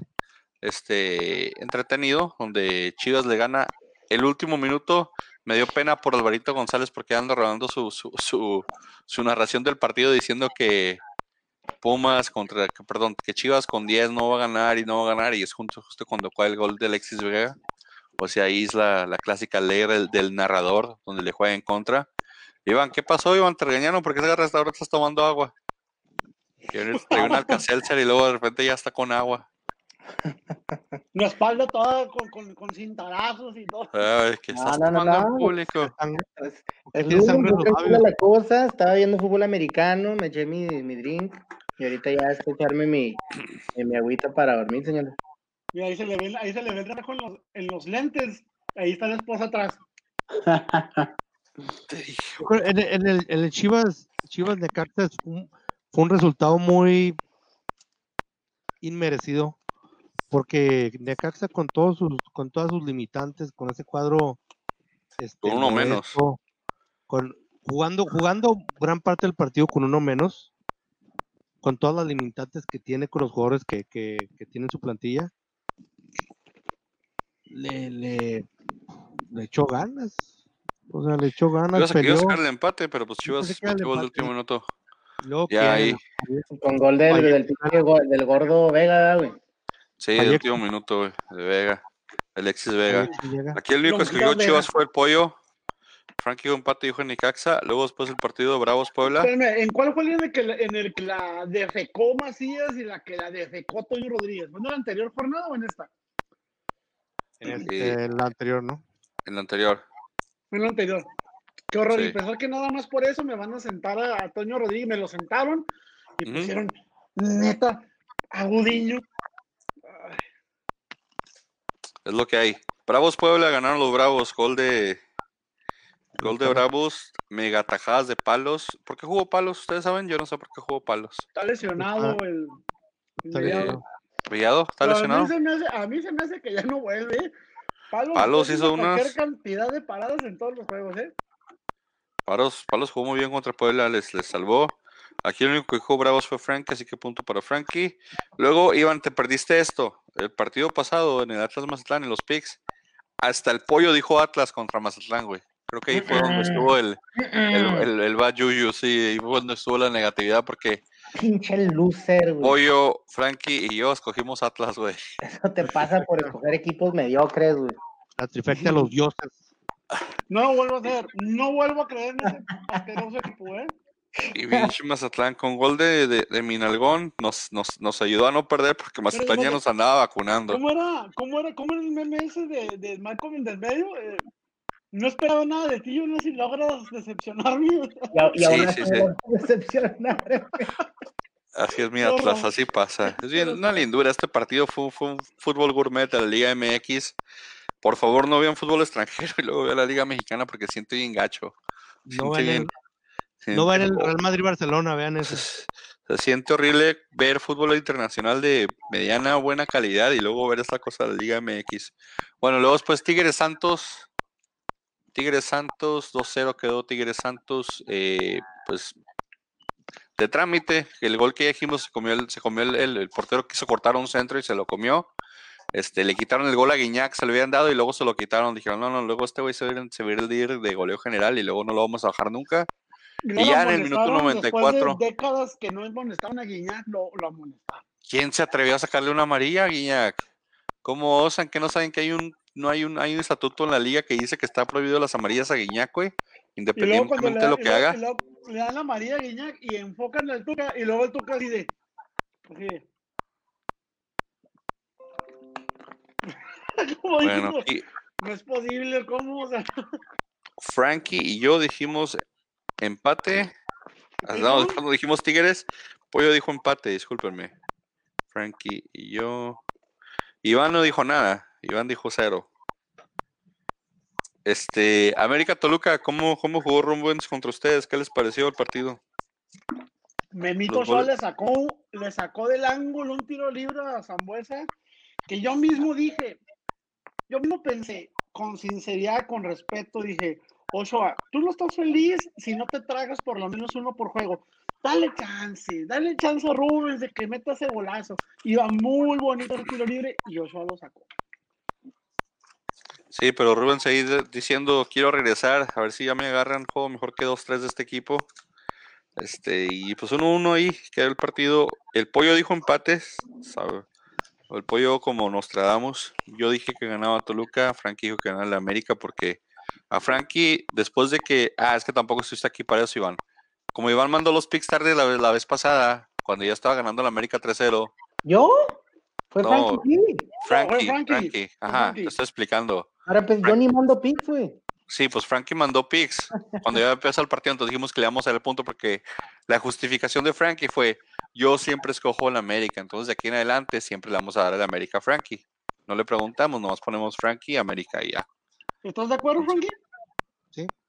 este, entretenido, donde Chivas le gana el último minuto. Me dio pena por Alvarito González porque anda rodando su, su, su, su narración del partido diciendo que Pumas contra, que- perdón, que Chivas con 10 no va a ganar y no va a ganar y es justo, justo cuando cae el gol de Alexis Vega. O sea, ahí es la, la clásica ley del, del narrador, donde le juega en contra. Iván, ¿qué pasó, Iván? Te regañaron porque ese restaurante estás tomando agua. Trae un Alka-Seltzer y luego de repente ya está con agua. La espalda toda con, con, con cintarazos y todo. Ay, que No, estás no, no, tomando en no. público. Es, ¿Por qué es labios? la cosa, estaba viendo fútbol americano, me eché mi, mi drink y ahorita ya es echarme mi, mi, mi agüita para dormir, señor. Y ahí se le ve, ahí se le ve el reflejo en los, en los lentes. Ahí está la esposa atrás. En, el- en el, en el Chivas, Chivas un- fue un resultado muy inmerecido porque Necaxa con todos sus, con todas sus limitantes, con ese cuadro este, Con uno menos. con jugando, jugando gran parte del partido con uno menos, con todas las limitantes que tiene con los jugadores que, que, que tiene en su plantilla, le, le, le echó ganas. O sea, le echó ganas, Ibas a, sacar el empate, pero pues Chivas metió el último minuto. Ya ahí. Con gol del, del, del gordo Vega, güey. Sí, el último minuto, güey, de Vega. Alexis Vega. Aquí el único que escogió Chivas fue el pollo. Frankie dijo empate dijo Nicaxa. Luego después el partido de Bravos Puebla. Espérame, ¿en cuál fue el día en el que la, en el que la defecó Macías y la que la defecó Toño Rodríguez? ¿Fue en la anterior jornada o en esta? En Sí. en la anterior, ¿no? En la anterior. En la anterior. Qué horror. Sí. Y pensar que nada más por eso me van a sentar a, a Toño Rodríguez. Me lo sentaron y pusieron, neta, a Gudiño. Ay, Es lo que hay. Bravos Puebla ganaron los Bravos. Gol de. Gol de Bravos. Mega tajadas de palos. ¿Por qué jugó palos? ¿Ustedes saben? Yo no sé por qué jugó palos. Está lesionado el. Está el. ¿Villado? ¿Está Pero lesionado? A mí, se me hace, a mí se me hace que ya no vuelve. Palos, hizo unas- cantidad de paradas en todos los juegos, ¿eh? Palos, Palos jugó muy bien contra Puebla, les, les salvó. Aquí el único que jugó Bravos fue Frankie, así que punto para Frankie. Luego, Iván, te perdiste esto. El partido pasado en el Atlas Mazatlán, en los picks, hasta el pollo dijo Atlas contra Mazatlán, güey. Creo que ahí fue donde estuvo el, el, el, el bad yuyu, sí, ahí fue donde estuvo la negatividad, porque Pinche loser, güey. Pollo, Frankie y yo escogimos Atlas, güey. Eso te pasa por escoger equipos mediocres, güey. La trifecta de los dioses. No lo vuelvo a hacer. No vuelvo a creer en ese asqueroso equipo, ¿eh? Y pinche Mazatlán con gol de, de, de Minalgón nos, nos, nos ayudó a no perder porque Mazatlán ya no- nos andaba vacunando. ¿Cómo era, cómo era, cómo era el meme ese de, de Malcolm en del medio? Eh, no esperaba nada de ti, yo no sé si logras decepcionarme. Y, a- y aún Sí, así sí, sí. a decepcionar. Así es mi Atlas, así pasa. Es bien, una lindura. Este partido fue, fue un fútbol gourmet de la Liga MX. Por favor, no vean fútbol extranjero y luego vean la Liga Mexicana porque siento bien gacho. No bien- el, no el Real Madrid-Barcelona, vean eso. se, se siente horrible ver fútbol internacional de mediana buena calidad y luego ver esta cosa de la Liga MX. Bueno, luego después Tigres Santos. Tigres Santos, 2-0 quedó Tigres Santos. eh, pues de trámite, el gol que ya dijimos se comió el, se comió el, el- el portero quiso cortar un centro y se lo comió. Este, le quitaron el gol a Guiñac, se lo habían dado y luego se lo quitaron. Dijeron, no, no, luego este güey se va a ir- se va a ir de goleo general y luego no lo vamos a bajar nunca. luego ya en el minuto amonestaron después 94. De décadas que no amonestaban a Guiñac, lo, lo amonestaron. ¿Quién se atrevió a sacarle una amarilla a Guiñac? ¿Cómo osan que no saben que hay un no hay un hay un estatuto en la liga que dice que está prohibido las amarillas a Guiñac, güey? Independientemente de lo y que luego- haga. y luego le dan la María a Guiñac y enfocan al Tuca y luego el Tuca así de... Bueno, y no es posible, ¿cómo? O sea, Frankie y yo dijimos empate. Ah, cuando dijimos Tigres, Pollo dijo empate, discúlpenme. Frankie y yo. Iván no dijo nada. Iván dijo cero. Este, América Toluca, ¿cómo, cómo jugó Rumbens contra ustedes? ¿Qué les pareció el partido? Memito Sol le sacó, le sacó del ángulo un tiro libre a Zambuesa que yo mismo dije, yo mismo pensé, con sinceridad, con respeto, dije, Ochoa, tú no estás feliz si no te tragas por lo menos uno por juego. Dale chance, dale chance a Rubens de que meta ese golazo. Iba muy bonito el tiro libre y Ochoa lo sacó. Sí, pero Rubens ahí de- diciendo quiero regresar, a ver si ya me agarran juego mejor que 2-3 de este equipo. Este, y pues 1-1 ahí, quedó el partido. El pollo dijo empates, El pollo como Nostradamus. Yo dije que ganaba Toluca, Frankie dijo que ganaba la América porque a Frankie, después de que. Ah, es que tampoco estuviste aquí para eso, Iván. Como Iván mandó los picks tarde la, vez- la vez pasada, cuando ya estaba ganando la América 3-0. ¿Yo? Fue No. Frankie. Frankie, Frankie, ajá, Frankie. te estoy explicando. Ahora pues yo ni mando picks, güey. Sí, pues Frankie mandó picks. Cuando ya empezó el partido, entonces dijimos que le íbamos a dar el punto porque la justificación de Frankie fue, yo siempre escojo la América, entonces de aquí en adelante siempre le vamos a dar el América a Frankie. No le preguntamos, nomás ponemos Frankie, América y ya. ¿Estás de acuerdo, Frankie?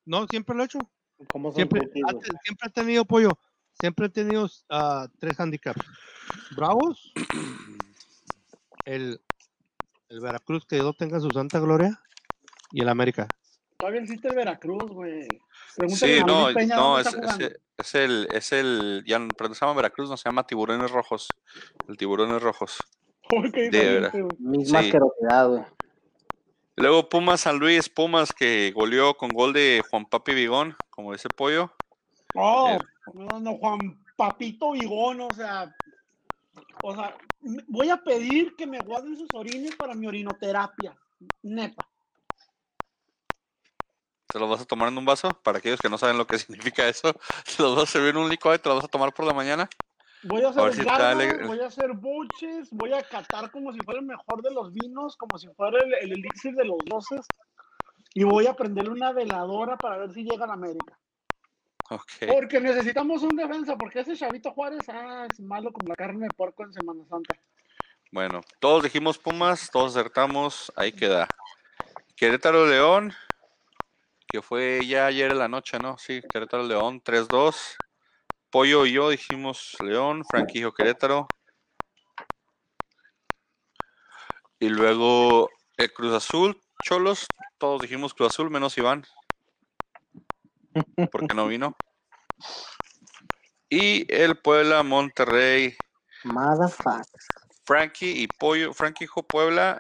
No, siempre lo he hecho. ¿Cómo Siempre, siempre he tenido pollo. Siempre he tenido ah, tres handicaps. Bravos, el, el Veracruz, que Dios tenga su santa gloria, y el América. Todavía existe el Veracruz, güey. Sí, no, Peña no, es, es, es el, es el, ya no pero no se llama Veracruz, no se llama Tiburones Rojos. El Tiburones Rojos. Qué de. Misma Sí. güey. Luego Pumas San Luis, Pumas que goleó con gol de Juan Papi Vigón, como dice Pollo. Oh, Eh. no, no, Juan Papito Vigón, o sea, o sea, voy a pedir que me guarden sus orines para mi orinoterapia, neta. ¿Te los vas a tomar en un vaso? Para aquellos que no saben lo que significa eso, ¿te los vas a servir en un licuado y te los vas a tomar por la mañana? Voy a A hacer si garras, alegre. voy a hacer buches, voy a catar como si fuera el mejor de los vinos, como si fuera el, el elixir de los doces, y voy a prenderle una veladora para ver si llega a América. Ok. Porque necesitamos un defensa, porque ese Chavito Juárez ah, es malo como la carne de porco en Semana Santa. Bueno, todos dijimos Pumas, todos acertamos, ahí queda. Querétaro León, que fue ya ayer en la noche, ¿no? Sí, Querétaro León, 3-2. Pollo y yo dijimos León, Frankie dijo Querétaro. Y luego el Cruz Azul, Cholos, todos dijimos Cruz Azul, menos Iván. Porque no vino. Y el Puebla, Monterrey, Motherfucker. Frankie y Pollo. Frankie dijo Puebla.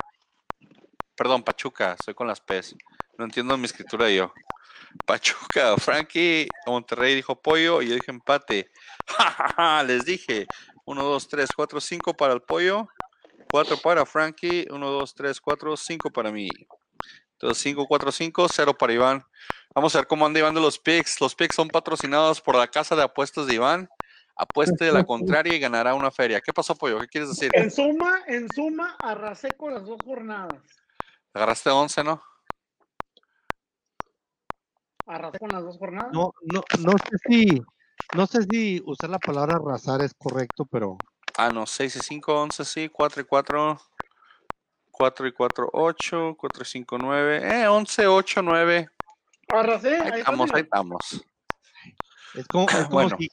Perdón, Pachuca, soy con las P's. No entiendo mi escritura yo. Pachuca, Frankie, Monterrey dijo Pollo y yo dije empate. Ja, ja, ja, Les dije 1, 2, 3, 4, 5 para el Pollo. 4 para Frankie. 1, 2, 3, 4, 5 para mí. Entonces 5, 4, 5, 0 para Iván. Vamos a ver cómo anda Iván de los picks. Los picks son patrocinados por la casa de apuestas de Iván. Apueste de la contraria y ganará una feria. ¿Qué pasó, Pollo? ¿Qué quieres decir? En suma, en suma, arrasé con las dos jornadas. Agarraste 11, ¿no? Arrasé con las dos jornadas. No, no, no sé si, no sé si usar la palabra arrasar es correcto, pero Ah, no, 6 y 5, 11, sí, 4 y 4, 4 y 4, 8, 4 y 5, 9, eh, 11, 8, 9. Arrasé. Ahí Ahí estamos, ahí estamos. es como, es como Bueno. si,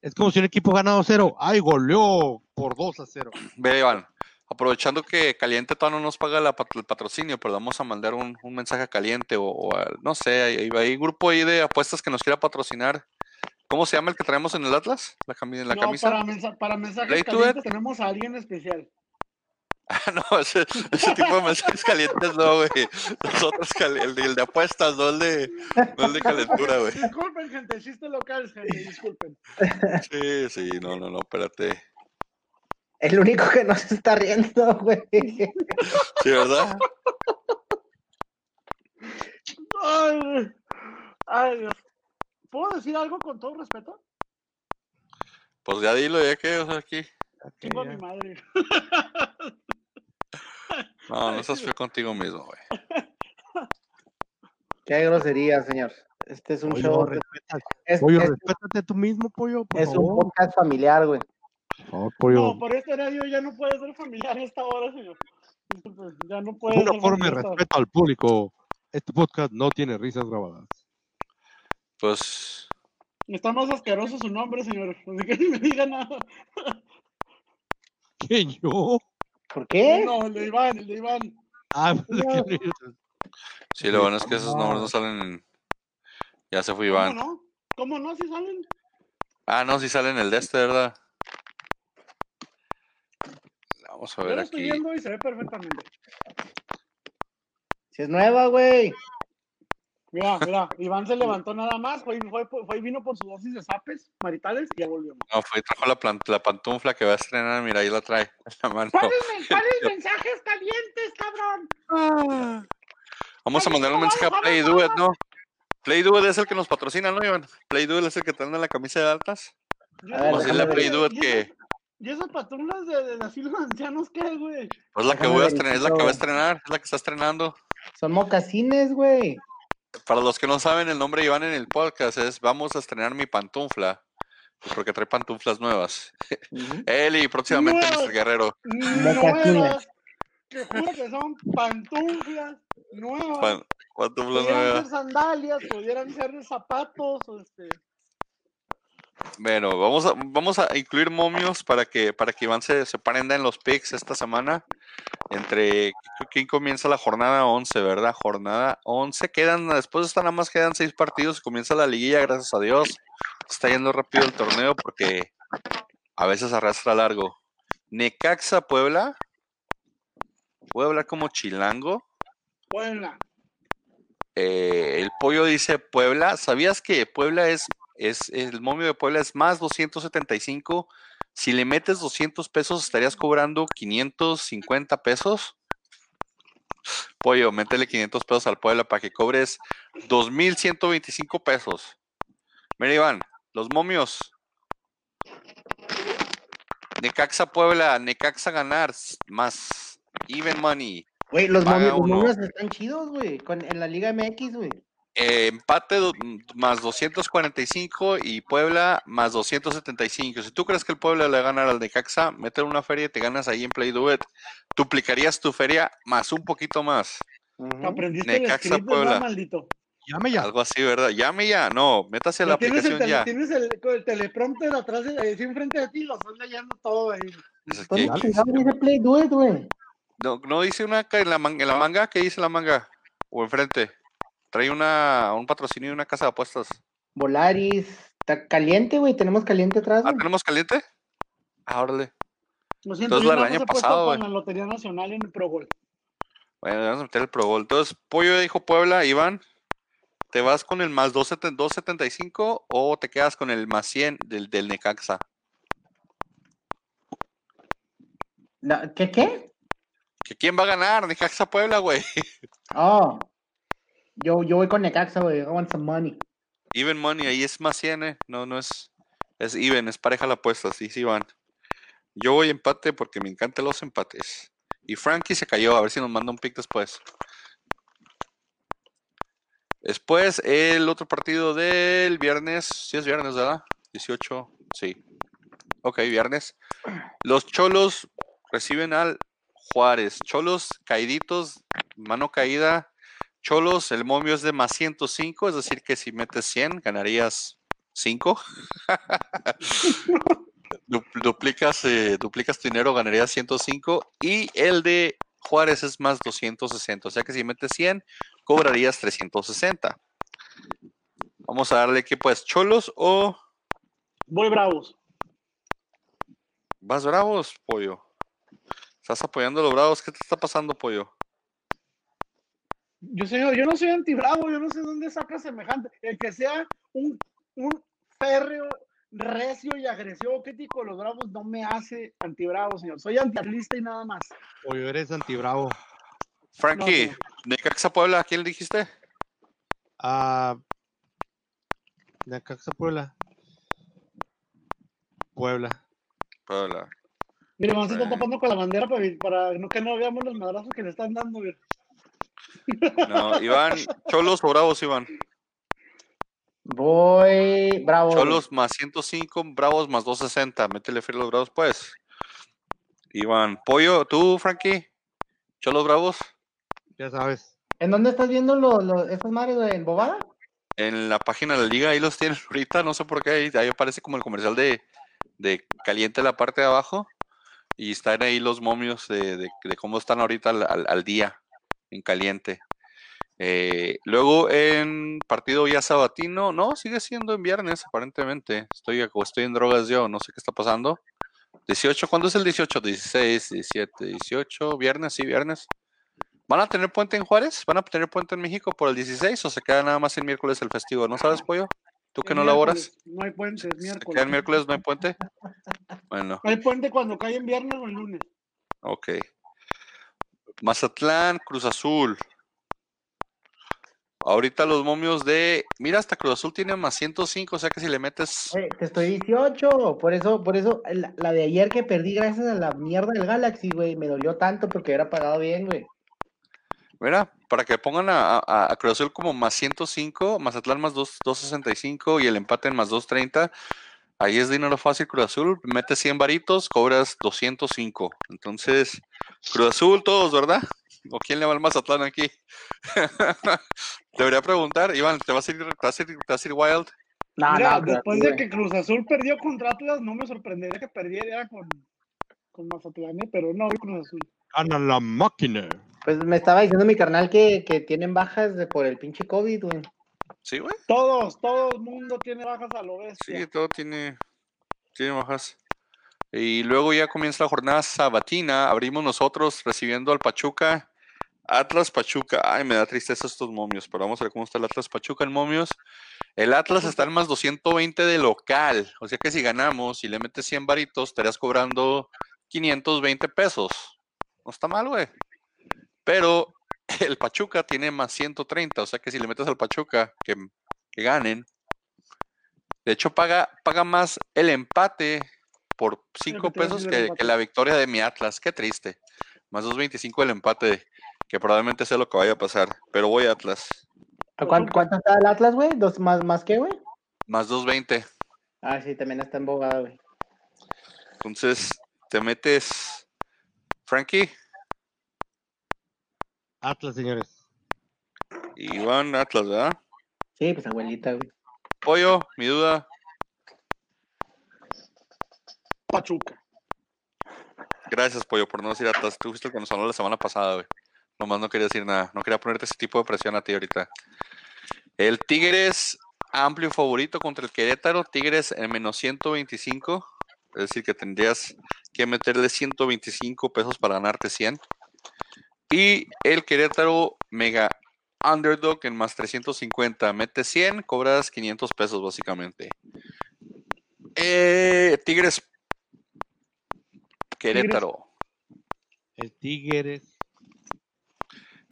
es como si un equipo gana 2-0. Ay, goleó por 2 a 0. Ve, Iván, aprovechando que Caliente todavía no nos paga la el patrocinio, pero vamos a mandar un, un mensaje a Caliente o, o a- no sé, hay, hay- grupo ahí de apuestas que nos quiera patrocinar. ¿Cómo se llama el que traemos en el Atlas? La, cami- la No, camisa. para, mensa- para mensajes calientes tenemos a alguien especial. no, ese, ese tipo de mensajes calientes no, güey. Nosotros, el, de- el de apuestas, no el de, no el de calentura, güey. Disculpen, gente, chiste local, gente, disculpen. Sí, sí, no, no, no, espérate. El único que no se está riendo, güey. Sí, ¿verdad? Ay, ay, Dios. ¿Puedo decir algo con todo respeto? Pues ya dilo, ya que, o sea, aquí. Chingo a mi madre. No, no seas feo contigo mismo, güey. Qué grosería, señor. Este es un Pollo, show. respeta- Es, pollo, es- respétate tú mismo, pollo, por es un podcast familiar, güey. Pollo. No, por este horario ya no puede ser familiar a esta hora, señor. Ya no puede Una ser forma de respeto al público. Este podcast no tiene risas grabadas. Pues, Está más asqueroso su nombre, señor. Así que ni me diga nada. ¿Quién yo? ¿Por qué? No, el de Iván, el de Iván. Ah, pues, No. ¿qué- sí, lo bueno es que esos nombres no salen en... Ya se fue ¿Cómo Iván. no? ¿Cómo no? Si salen. Ah, no, sí salen en el de este, ¿verdad? Vamos a Yo ver lo estoy aquí. viendo y se ve perfectamente. Si es nueva, güey. Mira, mira, Iván se levantó nada más, fue, fue, fue y vino por su dosis de zapes maritales y ya volvió. No, fue y trajo la, pantufla que va a estrenar, mira, ahí la trae en la mano. ¿Cuáles, men- cuáles mensajes calientes, cabrón? Vamos a mandar un mensaje a Play Do It, ¿no? Play Do It es el que nos patrocina, ¿no, Iván? Play Do It es el que trae la camisa de altas. Yo Vamos a decirle a Play ver. Do It ¿y que ¿Y esas patrullas de, de asilo de ancianos qué, güey? pues la que voy a estrenar, es la que va a estrenar, es la que está estrenando. Son mocasines, güey. Para los que no saben el nombre de Iván en el podcast es Vamos a estrenar mi pantufla. Porque trae pantuflas nuevas. Él y próximamente Nuevas. Mr. Guerrero. Nuevas, que juro que son pantuflas nuevas. Pan- pantuflas pudieran nuevas. ser sandalias, pudieran ser zapatos, o este. Bueno, vamos a, vamos a incluir momios para que, para que Iván se, se prenda en los picks esta semana. Entre quién comienza la jornada 11, ¿verdad? Jornada 11. Quedan, después de esta nada más quedan seis partidos comienza la liguilla, gracias a Dios. Está yendo rápido el torneo porque a veces arrastra largo. Necaxa Puebla. Voy a hablar como chilango. Puebla. Eh, el pollo dice Puebla. ¿Sabías que Puebla es, es el momio de Puebla es más 275? Si le metes 200 pesos, estarías cobrando 550 pesos. Pollo, métele 500 pesos al Puebla para que cobres 2.125 pesos. Mira, Iván, los momios. Necaxa Puebla, Necaxa ganar, más even money. Güey, los momios, los momios están chidos, güey. con- En la Liga MX, güey. Eh, empate do- más 245 y Puebla más 275. Si tú crees que el Puebla le va a ganar al Necaxa, métele una feria y te ganas ahí en Play Do It. Duplicarías tu feria más un poquito más. Aprendiste el Necaxa, script, Puebla. ¿verdad, maldito? Llame ya. Algo así, ¿verdad? Llame ya. No, métase a la el, aplicación tele- ya. tienes el, con el teleprompter atrás, así enfrente de ti, lo estás leyendo todo ahí. Dice ¿Dónde que- chingados dice Play Do It, güey? No, no dice una ca- en la, en la manga, ¿qué dice la manga? O enfrente. Trae una, un patrocinio de una casa de apuestas. Volaris. Está caliente, güey. Tenemos caliente atrás, Ah. ¿tenemos caliente? Ah, órale. Lo siento, Entonces, yo la año pasado, con la Lotería Nacional en el Pro Gol. Bueno, vamos a meter el Pro Bowl. Entonces, Pollo dijo Puebla, Iván, ¿te vas con el más 2.70 2.75 o te quedas con el más 100 del, del Necaxa? ¿Qué, qué? ¿Que ¿Quién va a ganar? Necaxa Puebla, güey. Oh. Yo, yo voy con Necaxa, güey. I want some money. Even money, ahí es más 100, ¿eh? No, no es. Es even, es pareja la apuesta, sí, sí van. Yo voy empate porque me encantan los empates. Y Frankie se cayó, a ver si nos manda un pick después. Después, el otro partido del viernes. Sí, es viernes, ¿verdad? 18, sí. Ok, viernes. Los Cholos reciben al Juárez. Cholos caíditos, mano caída. Cholos, el momio es de más 105, es decir, que si metes 100, ganarías 5. Du- duplicas, eh, duplicas tu dinero, ganarías 105. Y el de Juárez es más 260, o sea que si metes 100, cobrarías 360. Vamos a darle que pues Cholos o Voy bravos. vas bravos, pollo. Estás apoyando a los bravos, ¿qué te está pasando, pollo? Yo, sé, yo no soy antibravo, yo no sé dónde saca semejante. El que sea un, un férreo, recio y agresivo crítico de los bravos no me hace antibravo, señor. Soy antiatlista y nada más. Pollo, eres antibravo. Frankie, no. Necaxa Puebla, ¿a quién le dijiste? Ah, Necaxa Puebla. Puebla. Puebla. Mire, vamos a estar tapando con la bandera para, para no, que no veamos los madrazos que le están dando. No, Iván, Cholos o Bravos, Iván. Voy. Bravo. Cholos más 105, Bravos más 260. Métele fiel a los Bravos, pues. Iván, Pollo, tú, Frankie. Cholos Bravos. Ya sabes. ¿En dónde estás viendo los, los, esas madres? ¿En Bobada? En la página de la liga, ahí los tienen ahorita, no sé por qué, ahí, ahí aparece como el comercial de, de caliente la parte de abajo y están ahí los momios de, de- de cómo están ahorita al, al- al día en caliente. Eh, luego en partido ya sabatino, no, sigue siendo en viernes aparentemente, estoy, estoy en drogas yo, no sé qué está pasando. 18, ¿cuándo es el 18? 16, 17, 18, viernes, sí, viernes. ¿Van a tener puente en Juárez? ¿Van a tener puente en México por el 16 o se queda nada más el miércoles el festivo? ¿No sabes, Pollo? ¿Tú que no laboras? No hay puente, es ¿Se queda miércoles. el miércoles? ¿No hay puente? Bueno, Hay puente cuando cae en viernes o en lunes. ok. Mazatlán, Cruz Azul. Ahorita los momios de... Mira, hasta Cruz Azul tiene más 105, o sea que si le metes... Te estoy 18. Por eso, por eso, la, la de ayer que perdí gracias a la mierda del Galaxy, güey, me dolió tanto porque era pagado bien, güey. Mira, para que pongan a, a- a Cruz Azul como más 105, Mazatlán más 2, 265 y el empate en más 230. Ahí es dinero fácil Cruz Azul. Metes 100 varitos, cobras 205. Entonces, Cruz Azul todos, ¿verdad? ¿O quién le va al Mazatlán aquí? Debería preguntar, Iván, ¿te vas a ir, te vas a ir, te vas a ir wild? No, Mira, no, Cruz después de que Cruz Azul perdió contra Atlas, no me sorprendería que perdiera con, con Mazatlán, ¿eh? pero no, Cruz Azul. Gana la máquina. Pues me estaba diciendo mi carnal que, que tienen bajas de, por el pinche COVID, güey. Sí, güey. Todos, todo el mundo tiene bajas a lo bestia. Sí, todo tiene, tiene bajas. Y luego ya comienza la jornada sabatina. Abrimos nosotros recibiendo al Pachuca. Atlas Pachuca. Ay, me da tristeza estos momios, pero vamos a ver cómo está el Atlas Pachuca en momios. El Atlas está en más 220 de local. O sea que si ganamos y le metes 100 varitos, estarías cobrando 520 pesos. No está mal, güey. Pero el Pachuca tiene más 130. O sea que si le metes al Pachuca, que, que ganen. De hecho, paga, paga más el empate por 5 que te iba a pesos que, la victoria de mi Atlas. Qué triste. Más 2.25 el empate, que probablemente sea lo que vaya a pasar. Pero voy a Atlas. ¿A cuánto, cuánto está el Atlas, güey? ¿Dos más, más qué, güey? Más 2.20. Ah, sí, también está en Bogada, güey. Entonces, te metes. Frankie, Atlas, señores. Iván Atlas, ¿verdad? Sí, pues abuelita, güey. Pollo, mi duda. Pachuca. Gracias, Pollo, por no decir Atlas. Tú fuiste el que nos habló la semana pasada, güey. Nomás no quería decir nada. No quería ponerte ese tipo de presión a ti ahorita. El Tigres, amplio favorito contra el Querétaro. Tigres en menos 125. Es decir, que tendrías que meterle 125 pesos para ganarte 100. Y el Querétaro, mega underdog en más 350. Mete 100, cobras 500 pesos básicamente. Eh, Tigres, Querétaro. El Tigres.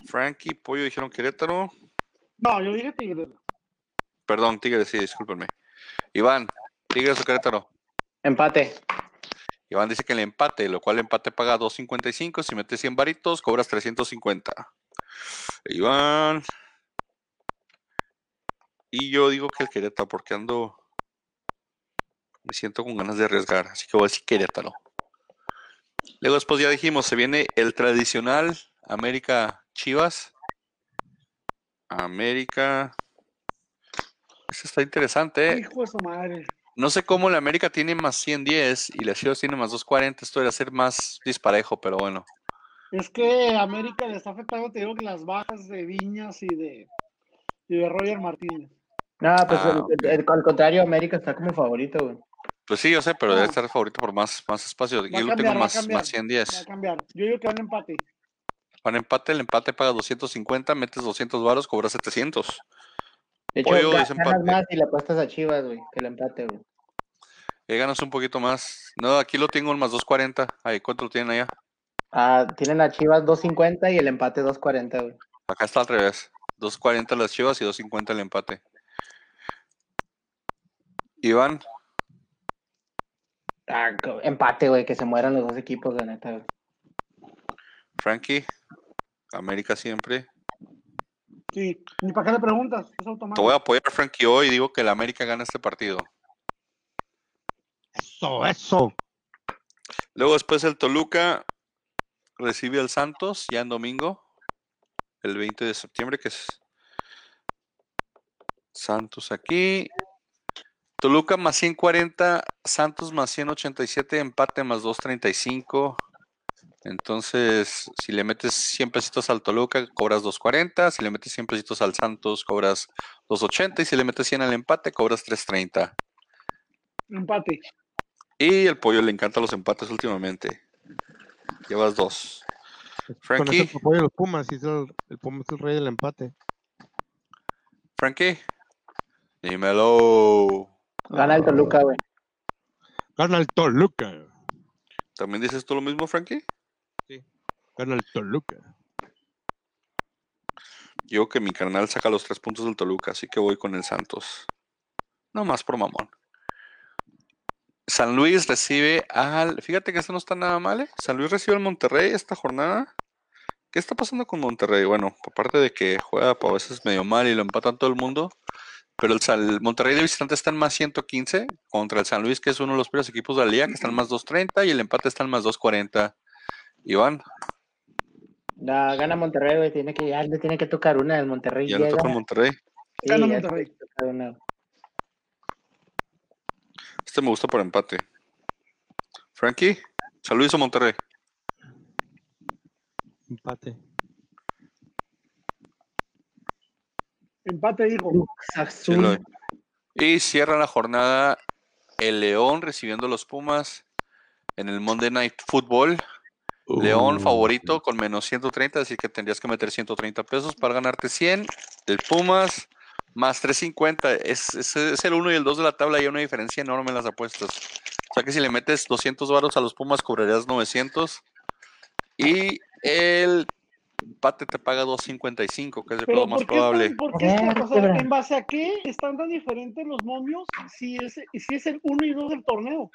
Frankie, Pollo dijeron Querétaro. No, yo dije Tigres. Perdón, Tigres, sí, discúlpenme. Iván, Tigres o Querétaro. Empate. Iván dice que el empate, lo cual el empate paga 2.55. Si metes 100 varitos, cobras 350. Iván. Y yo digo que el Querétaro, porque ando. Me siento con ganas de arriesgar, así que voy a decir Querétaro. Luego, después ya dijimos, se viene el tradicional América Chivas. América. Este está interesante, ¿eh? Hijo de su madre. No sé cómo la América tiene más 110 y la Chivas tiene más 240. Esto debería ser más disparejo, pero bueno. Es que América le está afectando, te digo, que las bajas de Viñas y de, y de Roger Martínez. No, pues Ah, el- el- al contrario, América está como favorito, güey. Pues sí, yo sé, pero debe Ah. estar favorito por más, más espacio. Va Yo lo tengo va más, cambiar. más Va a 110. cambiar. Yo digo que van a empate. Para empate, el empate paga 250, metes 200 varos, cobras 700. De hecho, Pollo ganas más y le apuestas a Chivas, güey, que el empate, güey. Ahí ganas un poquito más. No, aquí lo tengo en más 240. Ahí, ¿cuánto lo tienen allá? Ah, tienen a Chivas 2.50 y el empate 2.40, güey. Acá está al revés. 240 las chivas y 250 el empate. Iván, Ah, empate, güey, que se mueran los dos equipos, la neta, güey. Frankie, América siempre. Sí. Ni para qué le preguntas. Es Te automático. voy a apoyar, Frankie, hoy y digo que el América gana este partido. Eso, eso. Luego después el Toluca recibe al Santos ya en domingo, el 20 de septiembre, que es Santos aquí. Toluca más 140, Santos más 187, empate más 235. Entonces, si le metes 100 pesitos al Toluca, cobras 240. Si le metes 100 pesitos al Santos, cobras 280. Y si le metes 100 al empate, cobras 330. Empate. Y el pollo le encantan los empates últimamente. Llevas dos. Con Frankie. te apoyo a los Pumas y es el, el Pumas es el rey del empate. Frankie. Dímelo. Gana el Toluca, güey. Gana el Toluca. ¿También dices tú lo mismo, Frankie? Gana el Toluca. Yo que mi carnal saca los tres puntos del Toluca, así que voy con el Santos. No más por mamón. San Luis recibe al. Fíjate que esto no está nada mal, ¿eh? San Luis recibe al Monterrey esta jornada. ¿Qué está pasando con Monterrey? Bueno, aparte de que juega a veces medio mal y lo empatan todo el mundo. Pero el, San- el Monterrey de visitante está en más 115 contra el San Luis, que es uno de los primeros equipos de la liga, que está en más 230 y el empate está en más 240. Iván, La, gana Monterrey, güey. Tiene que, ya le tiene que tocar una del Monterrey. ya le toca Monterrey. sí, Gana una. Este me gusta por empate. Frankie, San Luis o Monterrey. Empate. Empate, Sí, lo- Y cierra la jornada el León recibiendo a los Pumas en el Monday Night Football. León Uh. favorito con menos 130, así que tendrías que meter 130 pesos para ganarte 100. El Pumas más 350. Es, es, es el 1 y el 2 de la tabla y hay una diferencia enorme en las apuestas. O sea que si le metes 200 varos a los Pumas cobrarías 900. Y el empate te paga 255, que es el lo más ¿por qué, probable. están- por qué o sea. ¿en base a qué están tan diferentes los momios si es, si es el 1 y 2 del torneo?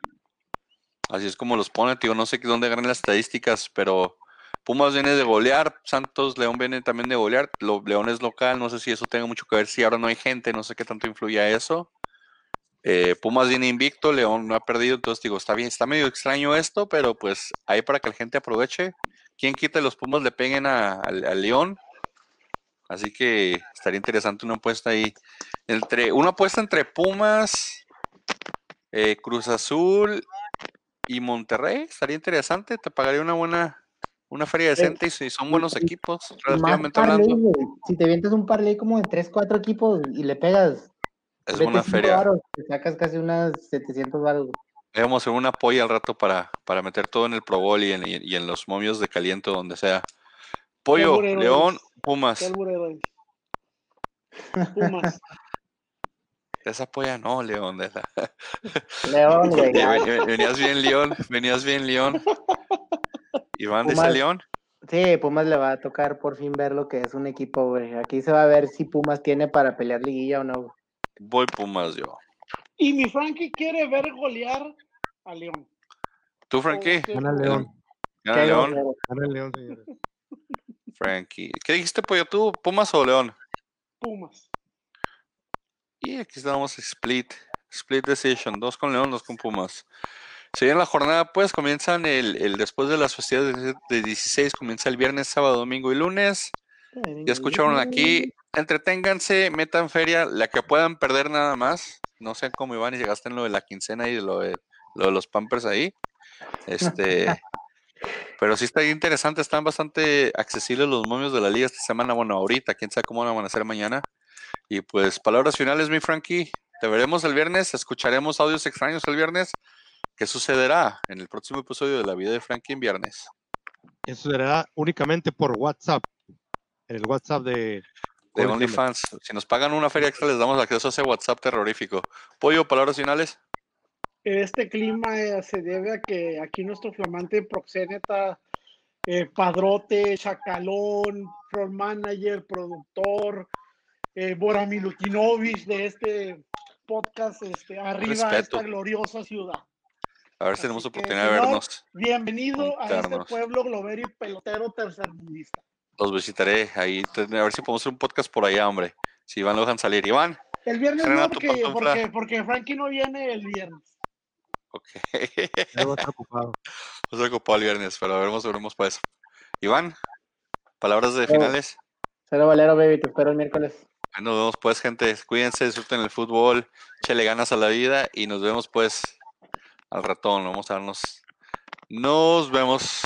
Así es como los pone, tío. No sé dónde ganan las estadísticas, pero Pumas viene de golear, Santos, León viene también de golear. León es local, no sé si eso tenga mucho que ver. Si ahora no hay gente, no sé qué tanto influye a eso. Eh, Pumas viene invicto, León no ha perdido, entonces digo, está bien, está medio extraño esto, pero pues ahí para que la gente aproveche. ¿Quién quita los Pumas le peguen a- León? Así que estaría interesante una apuesta ahí. Entre, una apuesta entre Pumas, eh, Cruz Azul y Monterrey. Estaría interesante. Te pagaría una buena, una feria decente y son buenos equipos, relativamente parlay, hablando. Si te vienes un parlay como de 3, 4 equipos y le pegas, Es cinco feria. te sacas casi unas 700 baros. Debemos hacer un apoyo al rato para, para meter todo en el Pro Bowl y en, y- y en los momios de caliente donde sea. Pollo, León, eres. Pumas. Pumas. Esa polla no, León. de la- León, güey. Ven- ven- Venías bien, León. Venías bien, León. Iván dice. León. Sí, Pumas le va a tocar por fin ver lo que es un equipo, güey. Aquí se va a ver si Pumas tiene para pelear liguilla o no. güey. Voy Pumas yo. Y mi Frankie quiere ver golear a León. ¿Tú, Frankie? ¿Qué- Gana León. Gana León. Gana el León, señores. Frankie. ¿Qué dijiste, Pollo, tú? ¿Pumas o León? Pumas. Y aquí estamos split. Split decision. Dos con León, dos con Pumas. Si bien la jornada, pues comienzan el, el después de las festividades de- de 16, comienza el viernes, sábado, domingo y lunes. Ya escucharon aquí. Entreténganse, metan feria, la que puedan perder nada más. No sean como Iván y se gasten lo de la quincena y lo de, lo de los pampers ahí. Este. pero sí está interesante, están bastante accesibles los momios de la liga esta semana. Bueno, ahorita, quién sabe cómo van a ser mañana. Y pues, palabras finales, mi Frankie. Te veremos el viernes, escucharemos audios extraños el viernes. ¿Qué sucederá en el próximo episodio de La Vida de Frankie en viernes? Eso será únicamente por WhatsApp. En el WhatsApp de. OnlyFans. Si nos pagan una feria extra, les damos acceso a ese WhatsApp terrorífico. Pollo, palabras finales. Este clima eh, se debe a que aquí nuestro flamante proxeneta, eh, padrote, chacalón, front manager, productor, eh, Bora Milutinovich de este podcast, este, arriba Respeto. esta gloriosa ciudad. A ver si Así tenemos que, oportunidad de vernos. Bienvenido a este pueblo globero y pelotero tercermundista. Los visitaré ahí. A ver si podemos hacer un podcast por allá, hombre. Si Iván lo dejan salir. Iván. El viernes no, porque, porque, porque Frankie no viene el viernes. Ok. A estar ocupado. No ocupó el viernes, pero veremos, veremos pues. Iván, palabras de Claro. finales. Cero Valero, baby, te espero el miércoles. Ahí Nos vemos pues, gente. Cuídense, disfruten el fútbol, échale ganas a la vida y nos vemos pues al ratón. Vamos a darnos. Nos vemos.